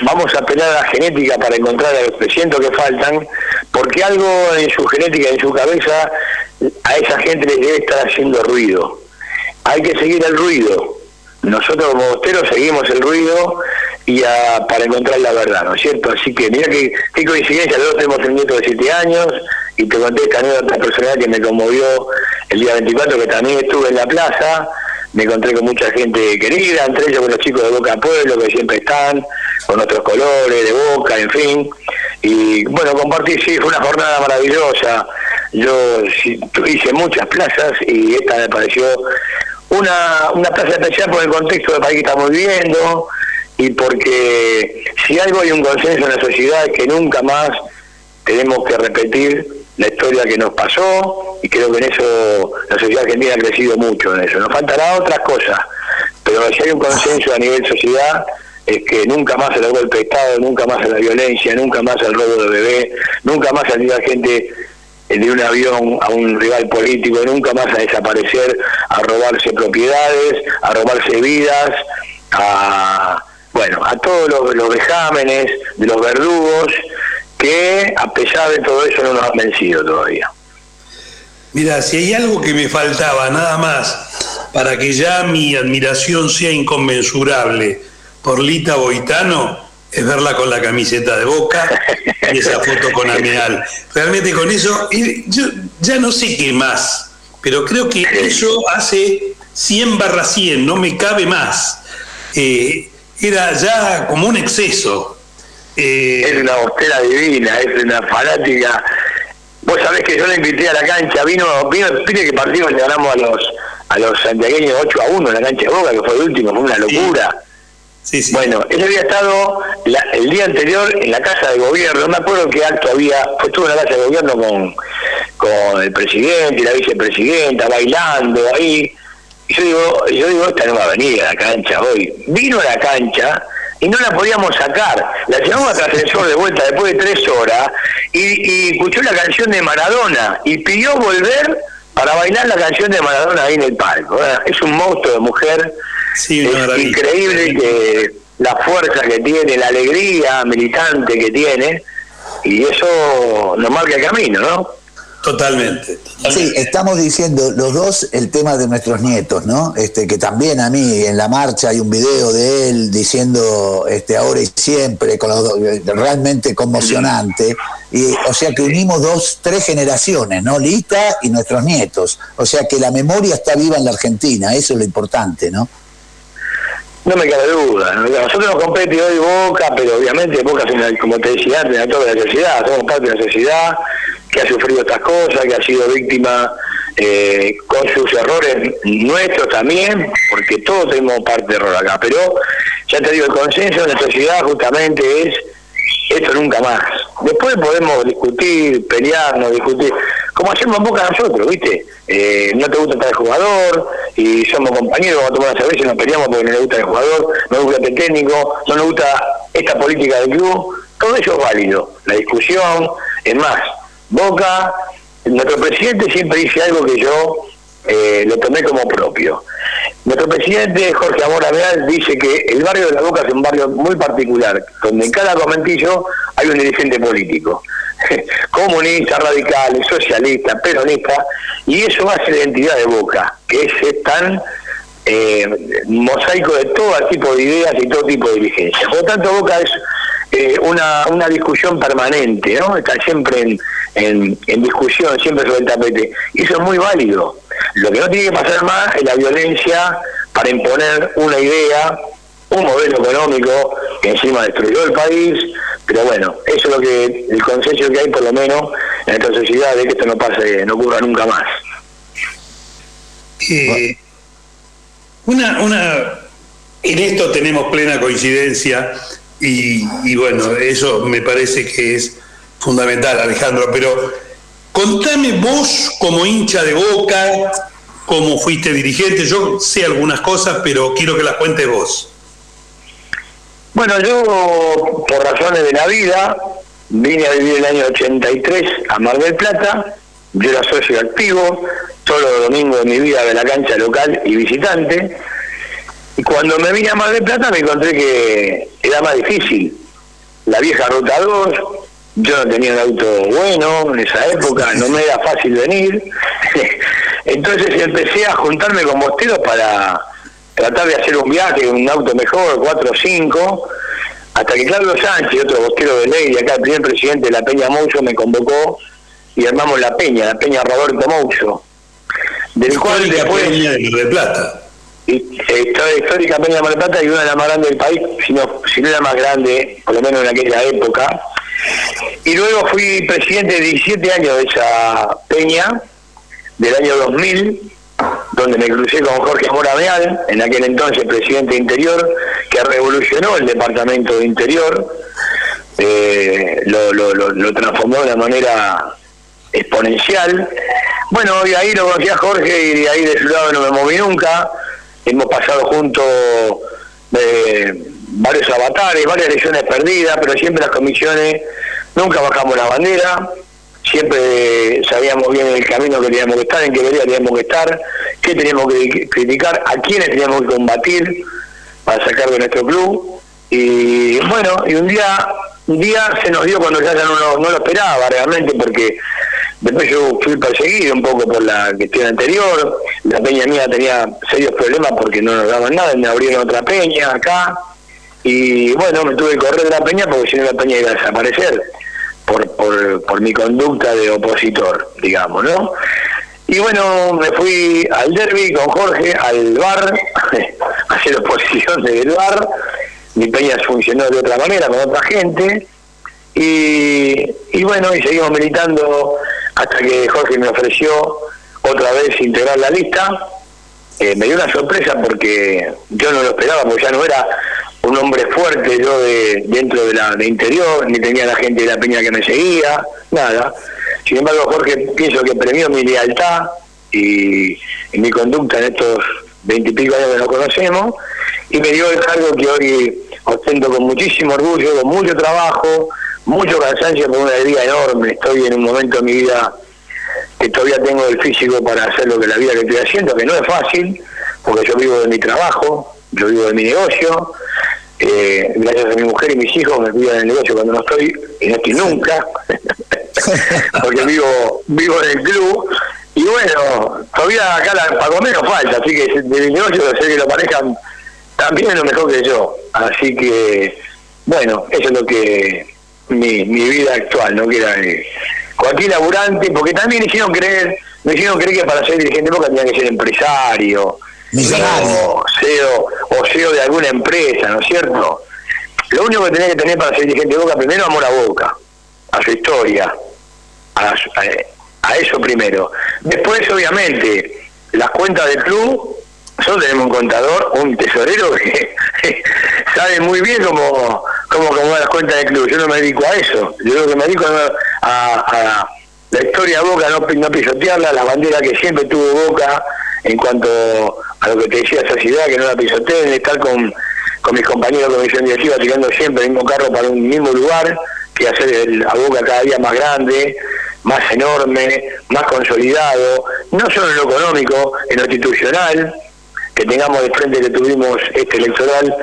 vamos a apelar a la genética para encontrar a los 300 que faltan, porque algo en su genética, en su cabeza, a esa gente les debe estar haciendo ruido. Hay que seguir el ruido. Nosotros como bosteros seguimos el ruido y para encontrar la verdad, ¿no es cierto? Así que mira qué, qué coincidencia, los dos tenemos un nieto de 7 años y te conté esta anécdota personal que me conmovió el día 24, que también estuve en la plaza, me encontré con mucha gente querida, entre ellos con los chicos de Boca Pueblo, que siempre están, con otros colores, de Boca, en fin. Y bueno, compartí, sí, fue una jornada maravillosa. Yo hice muchas plazas y esta me pareció una, una plaza especial por el contexto del país que estamos viviendo, y porque si algo hay un consenso en la sociedad es que nunca más tenemos que repetir la historia que nos pasó y creo que en eso la sociedad argentina ha crecido mucho en eso. Nos faltará otras cosas, pero si hay un consenso a nivel sociedad es que nunca más el golpe de Estado, nunca más la violencia, nunca más el robo de bebé, nunca más salir a gente de un avión a un rival político, nunca más a desaparecer, a robarse propiedades, a robarse vidas, a bueno, a todos los, vejámenes de los verdugos que a pesar de todo eso no nos han vencido todavía. Mira, si hay algo que me faltaba nada más para que ya mi admiración sea inconmensurable por Lita Boitano, es verla con la camiseta de boca y esa foto con Ameal. Realmente con eso, yo ya no sé qué más, pero creo que eso hace 100 barra 100, no me cabe más. Eh, era ya como un exceso. Eh, es una bostera divina, es una fanática. Vos sabés que yo la invité a la cancha, vino, vino, vine que partido le ganamos a los a los santiagueños 8 a 1 en la cancha de Boca, que fue el último, fue una locura. Sí. Bueno, él había estado el día anterior en la casa de gobierno, no me acuerdo qué acto había, pues estuvo en la casa de gobierno con, con el presidente y la vicepresidenta, bailando ahí, yo digo, yo digo, esta no va a venir a la cancha hoy. Vino a la cancha y no la podíamos sacar. La llevamos al ascensor de vuelta después de tres horas y, escuchó la canción de Maradona y pidió volver para bailar la canción de Maradona ahí en el palco. Es un monstruo de mujer. Sí, es increíble que la fuerza que tiene, la alegría militante que tiene y eso nos marca el camino, ¿no? Totalmente, Sí, estamos diciendo los dos el tema de nuestros nietos, ¿no? Este que también a mí en la marcha hay un video de él diciendo este ahora y siempre con los dos, realmente conmocionante y o sea que unimos dos tres generaciones, ¿no? Lita y nuestros nietos. O sea que la memoria está viva en la Argentina, eso es lo importante, ¿no? No me cabe duda. ¿no? Nosotros nos compete hoy Boca, pero obviamente Boca, como te decía antes, toda la sociedad, somos parte de la sociedad que ha sufrido estas cosas, que ha sido víctima eh, con sus errores nuestros también, porque todos tenemos parte de error acá. Pero ya te digo, el consenso de la sociedad justamente es esto nunca más. Después podemos discutir, pelearnos, discutir, como hacemos en Boca nosotros, ¿viste? Eh, no te gusta tal jugador y somos compañeros, vamos a tomar una cerveza y nos peleamos porque no le gusta el jugador, no nos gusta el técnico, no nos gusta esta política del club. Todo eso es válido, la discusión, es más, Boca, nuestro presidente siempre dice algo que yo eh, lo tomé como propio. Nuestro presidente Jorge Amor Ameal dice que el barrio de la Boca es un barrio muy particular, donde en cada comentillo hay un dirigente político, (laughs) comunista, radical, socialista, peronista, y eso ser la identidad de Boca, que es, tan eh, mosaico de todo tipo de ideas y todo tipo de dirigencia. Por lo tanto, Boca es eh, una, una discusión permanente, ¿no? Está siempre en, en, en, discusión, siempre sobre el tapete. Y eso es muy válido. Lo que no tiene que pasar más es la violencia para imponer una idea, un modelo económico que encima destruyó el país, pero bueno, eso es lo que el consenso que hay por lo menos en esta sociedad de que esto no pase, no ocurra nunca más. Eh, una, una, en esto tenemos plena coincidencia y, y bueno, eso me parece que es fundamental, Alejandro, pero contame vos como hincha de boca, cómo fuiste dirigente, yo sé algunas cosas, pero quiero que las cuentes vos. Bueno, yo por razones de la vida vine a vivir el año 83 a Mar del Plata, yo era socio activo, todos los domingos de mi vida de la cancha local y visitante, y cuando me vine a Mar del Plata me encontré que era más difícil. La vieja ruta 2, yo no tenía un auto bueno en esa época, no me era fácil venir. (laughs) Entonces empecé a juntarme con bosteros para tratar de hacer un viaje, un auto mejor, 4 o 5, hasta que Carlos Sánchez, otro bostero de ley, acá el primer presidente de la Peña Mouso, me convocó y armamos la Peña, la Peña Roberto Mouso. Del cual después... Peña de Plata. Histórica Peña de Mar Plata y una de las más grandes del país, si no, si no la más grande, por lo menos en aquella época. Y luego fui presidente de 17 años de esa peña, del año 2000, donde me crucé con Jorge Morameal, en aquel entonces presidente de Interior, que revolucionó el departamento de Interior, eh, lo, transformó de una manera exponencial. Bueno, y ahí lo conocí a Jorge y de ahí de su lado no me moví nunca. Hemos pasado juntos eh, varios avatares, varias elecciones perdidas, pero siempre las comisiones nunca bajamos la bandera, siempre sabíamos bien el camino que teníamos que estar, en qué vería teníamos que estar, qué teníamos que criticar, a quiénes teníamos que combatir para sacar de nuestro club. Y bueno, y un día, un día se nos dio cuando ya no, no lo esperaba realmente, porque después yo fui perseguido un poco por la cuestión anterior, la peña mía tenía serios problemas porque no nos daban nada, me abrieron otra peña acá, y bueno, me tuve que correr de la peña porque si no la peña iba a desaparecer por, por, por mi conducta de opositor, digamos, ¿no? Y bueno, me fui al derby con Jorge, al bar, a (laughs) hacer oposición del bar. Mi peña funcionó de otra manera, con otra gente. Y, y bueno, y seguimos militando hasta que Jorge me ofreció otra vez integrar la lista. Me dio una sorpresa porque yo no lo esperaba, porque ya no era un hombre fuerte yo de dentro de la de interior, ni tenía la gente de la peña que me seguía, nada. Sin embargo, Jorge pienso que premió mi lealtad y, mi conducta en estos veintipico años que nos conocemos y me dio el cargo que hoy ostento con muchísimo orgullo, con mucho trabajo, mucho cansancio, con una alegría enorme. Estoy en un momento de mi vida que todavía tengo el físico para hacer lo que la vida que estoy haciendo, que no es fácil, porque yo vivo de mi trabajo, yo vivo de mi negocio, eh, gracias a mi mujer y mis hijos me cuidan el negocio cuando no estoy, y no estoy nunca. (laughs) porque vivo vivo en el club. Y bueno, todavía acá la, para comer nos falta, así que de mi negocio sé que lo manejan también lo mejor que yo. Así que, bueno, eso es lo que mi, mi vida actual, ¿no? Que era cualquier laburante, porque también hicieron creer, me hicieron creer que para ser dirigente de Boca tenía que ser empresario, o CEO, o CEO de alguna empresa, ¿no es cierto? Lo único que tenía que tener para ser dirigente de Boca, primero amor a Boca, a su historia, a, a eso primero. Después, obviamente, las cuentas del club nosotros tenemos un contador, un tesorero que (laughs) sabe muy bien cómo, cómo acomodar las cuentas del club. Yo no me dedico a eso. Yo lo que me dedico a, a, la historia de Boca, no, no pisotearla, la bandera que siempre tuvo Boca en cuanto a lo que te decía esa ciudad, que no la pisoteen, estar con, con mis compañeros de comisión directiva tirando siempre el mismo carro para un mismo lugar, que hacer el, a Boca cada día más grande, más enorme, más consolidado, no solo en lo económico, en lo institucional, que tengamos de frente que tuvimos este electoral,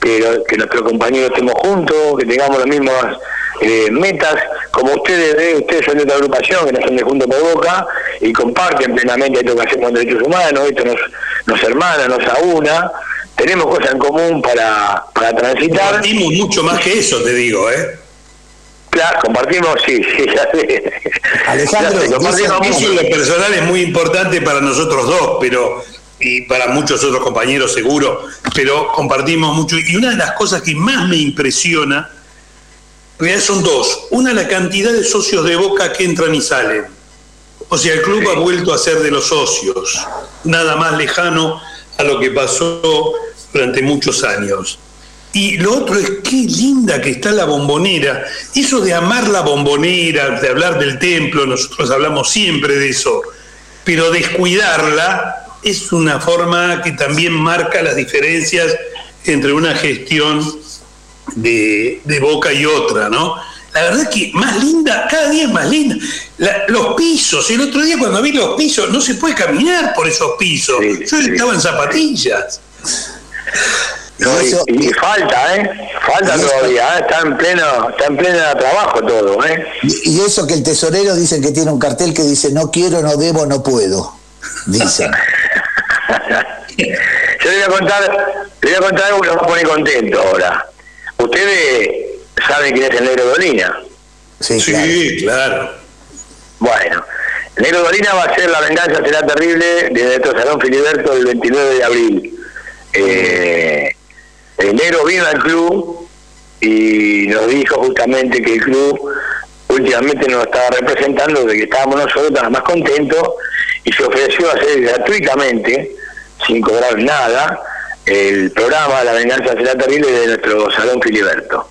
que, que nuestros compañeros estemos juntos, que tengamos las mismas eh, metas, como ustedes eh, ustedes son de otra agrupación, que no son de Junto por Boca, y comparten plenamente esto que hacemos en derechos humanos, esto nos, nos hermana, nos aúna, tenemos cosas en común para, para transitar. Compartimos mucho más que eso, te digo, ¿eh? Claro, compartimos, sí, sí, ya sé. Alejandro, eso en lo personal es muy importante para nosotros dos, pero y para muchos otros compañeros seguro, pero compartimos mucho. Y una de las cosas que más me impresiona, son dos. Una, la cantidad de socios de Boca que entran y salen. O sea, el club ha vuelto a ser de los socios, nada más lejano a lo que pasó durante muchos años. Y lo otro es qué linda que está la bombonera. Eso de amar la bombonera, de hablar del templo, nosotros hablamos siempre de eso, pero descuidarla es una forma que también marca las diferencias entre una gestión de, Boca y otra, ¿no? La verdad que más linda, cada día es más linda. los pisos, el otro día cuando vi los pisos, no se puede caminar por esos pisos. Yo estaba en zapatillas. y, falta, ¿eh? Falta todavía, ¿eh? está en pleno, está en pleno trabajo todo, ¿eh? Y, y eso que el tesorero dice que tiene un cartel que dice no quiero, no debo, no puedo. Dicen. (laughs) Yo le voy a contar, le voy a contar algo que nos va a poner contento ahora. Ustedes saben quién es el Negro Dolina. Sí, claro. Bueno, el Negro Dolina va a ser La venganza será terrible de nuestro Salón Filiberto el 29 de abril. Eh, el Negro vino al club y nos dijo justamente que el club últimamente nos estaba representando, de que estábamos nosotros más contentos y se ofreció a hacer gratuitamente, sin cobrar nada, el programa La venganza será terrible de nuestro Salón Filiberto.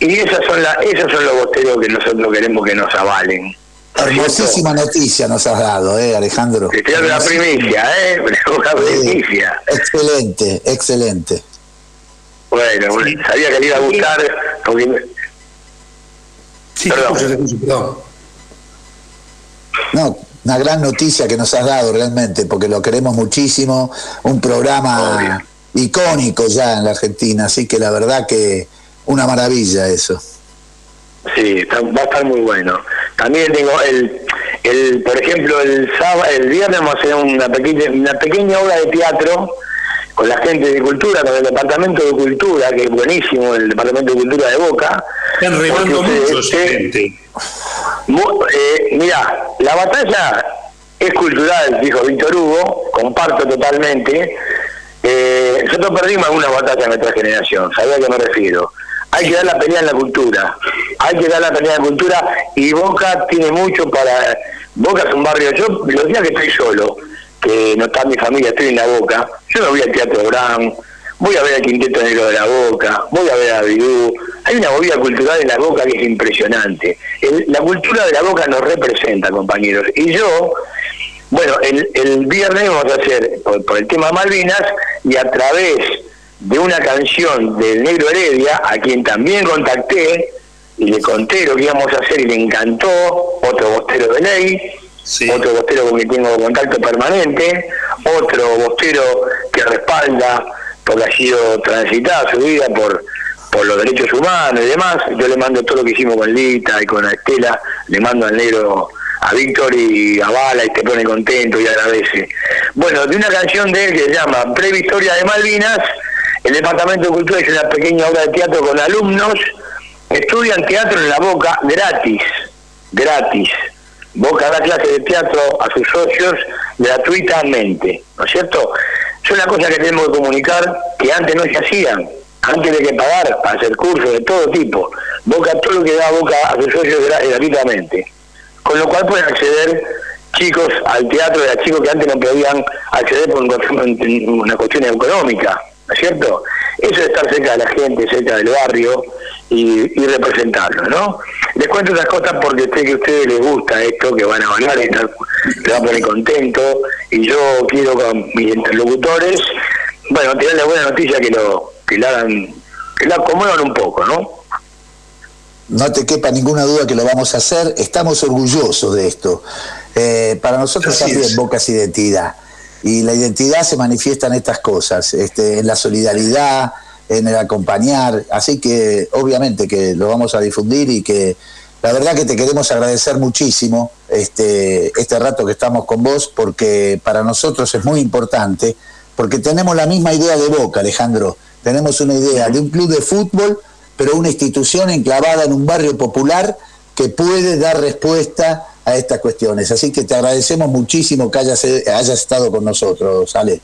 Y esas son, la, esos son los bosteros que nosotros queremos que nos avalen. Hermosísima noticia nos has dado, ¿eh, Alejandro? Te estoy la primicia, ¿eh? (laughs) Una primicia. Excelente, excelente. Bueno, sabía que le iba a gustar, porque... Sí, perdón. No, una gran noticia que nos has dado realmente, porque lo queremos muchísimo, un programa icónico ya en la Argentina, así que la verdad que una maravilla eso. Sí, va a estar muy bueno. También tengo el, el por ejemplo, el sábado, el viernes vamos a hacer una pequeña, una pequeña obra de teatro con la gente de cultura, con el departamento de cultura, que es buenísimo, el departamento de cultura de Boca. Están remando mucho, gente. Eh, mira, la batalla es cultural, dijo Víctor Hugo, comparto totalmente. Eh, nosotros perdimos algunas batallas en nuestra generación, ¿sabía a qué me refiero? Hay que dar la pelea en la cultura, hay que dar la pelea en la cultura y Boca tiene mucho para... Boca es un barrio, yo los días que estoy solo, que no está mi familia, estoy en la Boca, yo no voy al Teatro Brown, voy a ver al Quinteto Negro de la Boca, voy a ver a Bidú. Hay una movida cultural en la Boca que es impresionante. la cultura de la Boca nos representa, compañeros. Y yo, bueno, el, el viernes vamos a hacer por, el tema Malvinas y a través de una canción del Negro Heredia, a quien también contacté y le conté lo que íbamos a hacer y le encantó, otro bostero de ley, otro bostero con quien tengo contacto permanente, otro bostero que respalda porque ha sido transitada su vida por, por los derechos humanos y demás. Yo le mando todo lo que hicimos con Lita y con Estela, le mando al negro a Víctor y a Bala y te pone contento y agradece. Bueno, de una canción de él que se llama Previctoria de Malvinas, el Departamento de Cultura hizo una pequeña obra de teatro con alumnos estudian teatro en la Boca gratis, gratis. Boca da clase de teatro a sus socios gratuitamente, ¿no es cierto? Es una cosa que tenemos que comunicar que antes no se hacían, antes de que pagar hacer cursos de todo tipo. Boca todo lo que da Boca a sus socios gratuitamente. Con lo cual pueden acceder chicos al teatro de chicos que antes no podían acceder por una cuestión económica, ¿no es cierto? Eso es estar cerca de la gente, cerca del barrio y, representarlo, ¿no? Les cuento esas cosas porque sé que a ustedes les gusta esto, que van a bailar, y que van a poner contento y yo quiero con mis interlocutores, bueno, tirarles buena noticia que lo que lo hagan, que lo acomodan un poco, ¿no? No te quepa ninguna duda que lo vamos a hacer. Estamos orgullosos de esto. Eh, para nosotros también Boca es identidad. Y la identidad se manifiesta en estas cosas, este, en la solidaridad, en el acompañar. Así que obviamente que lo vamos a difundir y que la verdad que te queremos agradecer muchísimo este, este rato que estamos con vos, porque para nosotros es muy importante, porque tenemos la misma idea de Boca, Alejandro. Tenemos una idea de un club de fútbol pero una institución enclavada en un barrio popular que puede dar respuesta a estas cuestiones. Así que te agradecemos muchísimo que hayas, hayas estado con nosotros, Ale.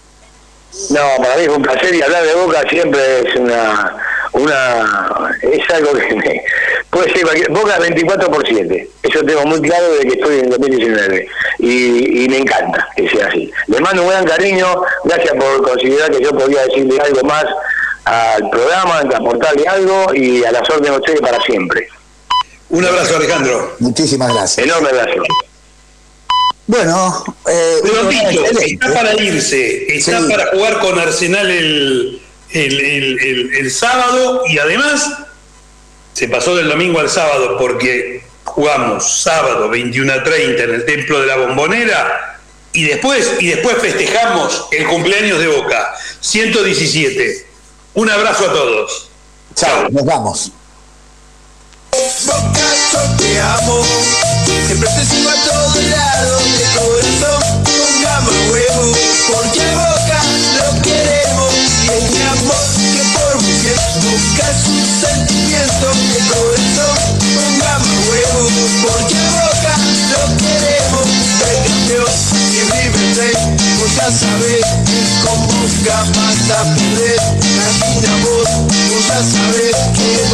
No, para mí fue un placer y hablar de Boca siempre es una, una es algo que me, puede ser Boca 24 por 7, eso tengo muy claro desde que estoy en 2019 y, y me encanta que sea así. Le mando un gran cariño, gracias por considerar que yo podía decirle algo más al programa, en aportarle algo y a las órdenes de ustedes para siempre. Un abrazo, Alejandro. Muchísimas gracias. Enorme abrazo. Bueno, eh, Pero está para irse, está para jugar con Arsenal el, el, sábado y además se pasó del domingo al sábado porque jugamos sábado 21 a 30 en el Templo de la Bombonera y después, y después festejamos el cumpleaños de Boca, 117. Un abrazo a todos. Chao, nos vamos. Boca, yo te amo. Siempre te sigo a todos lados de corazón. Pongamos huevo, porque Boca lo queremos. Y es mi amor que por mujer Boca es un sentimiento de corazón. Pongamos huevo, porque ya sabés que con Boca vas a perder. Imagina vos, vos ya sabés que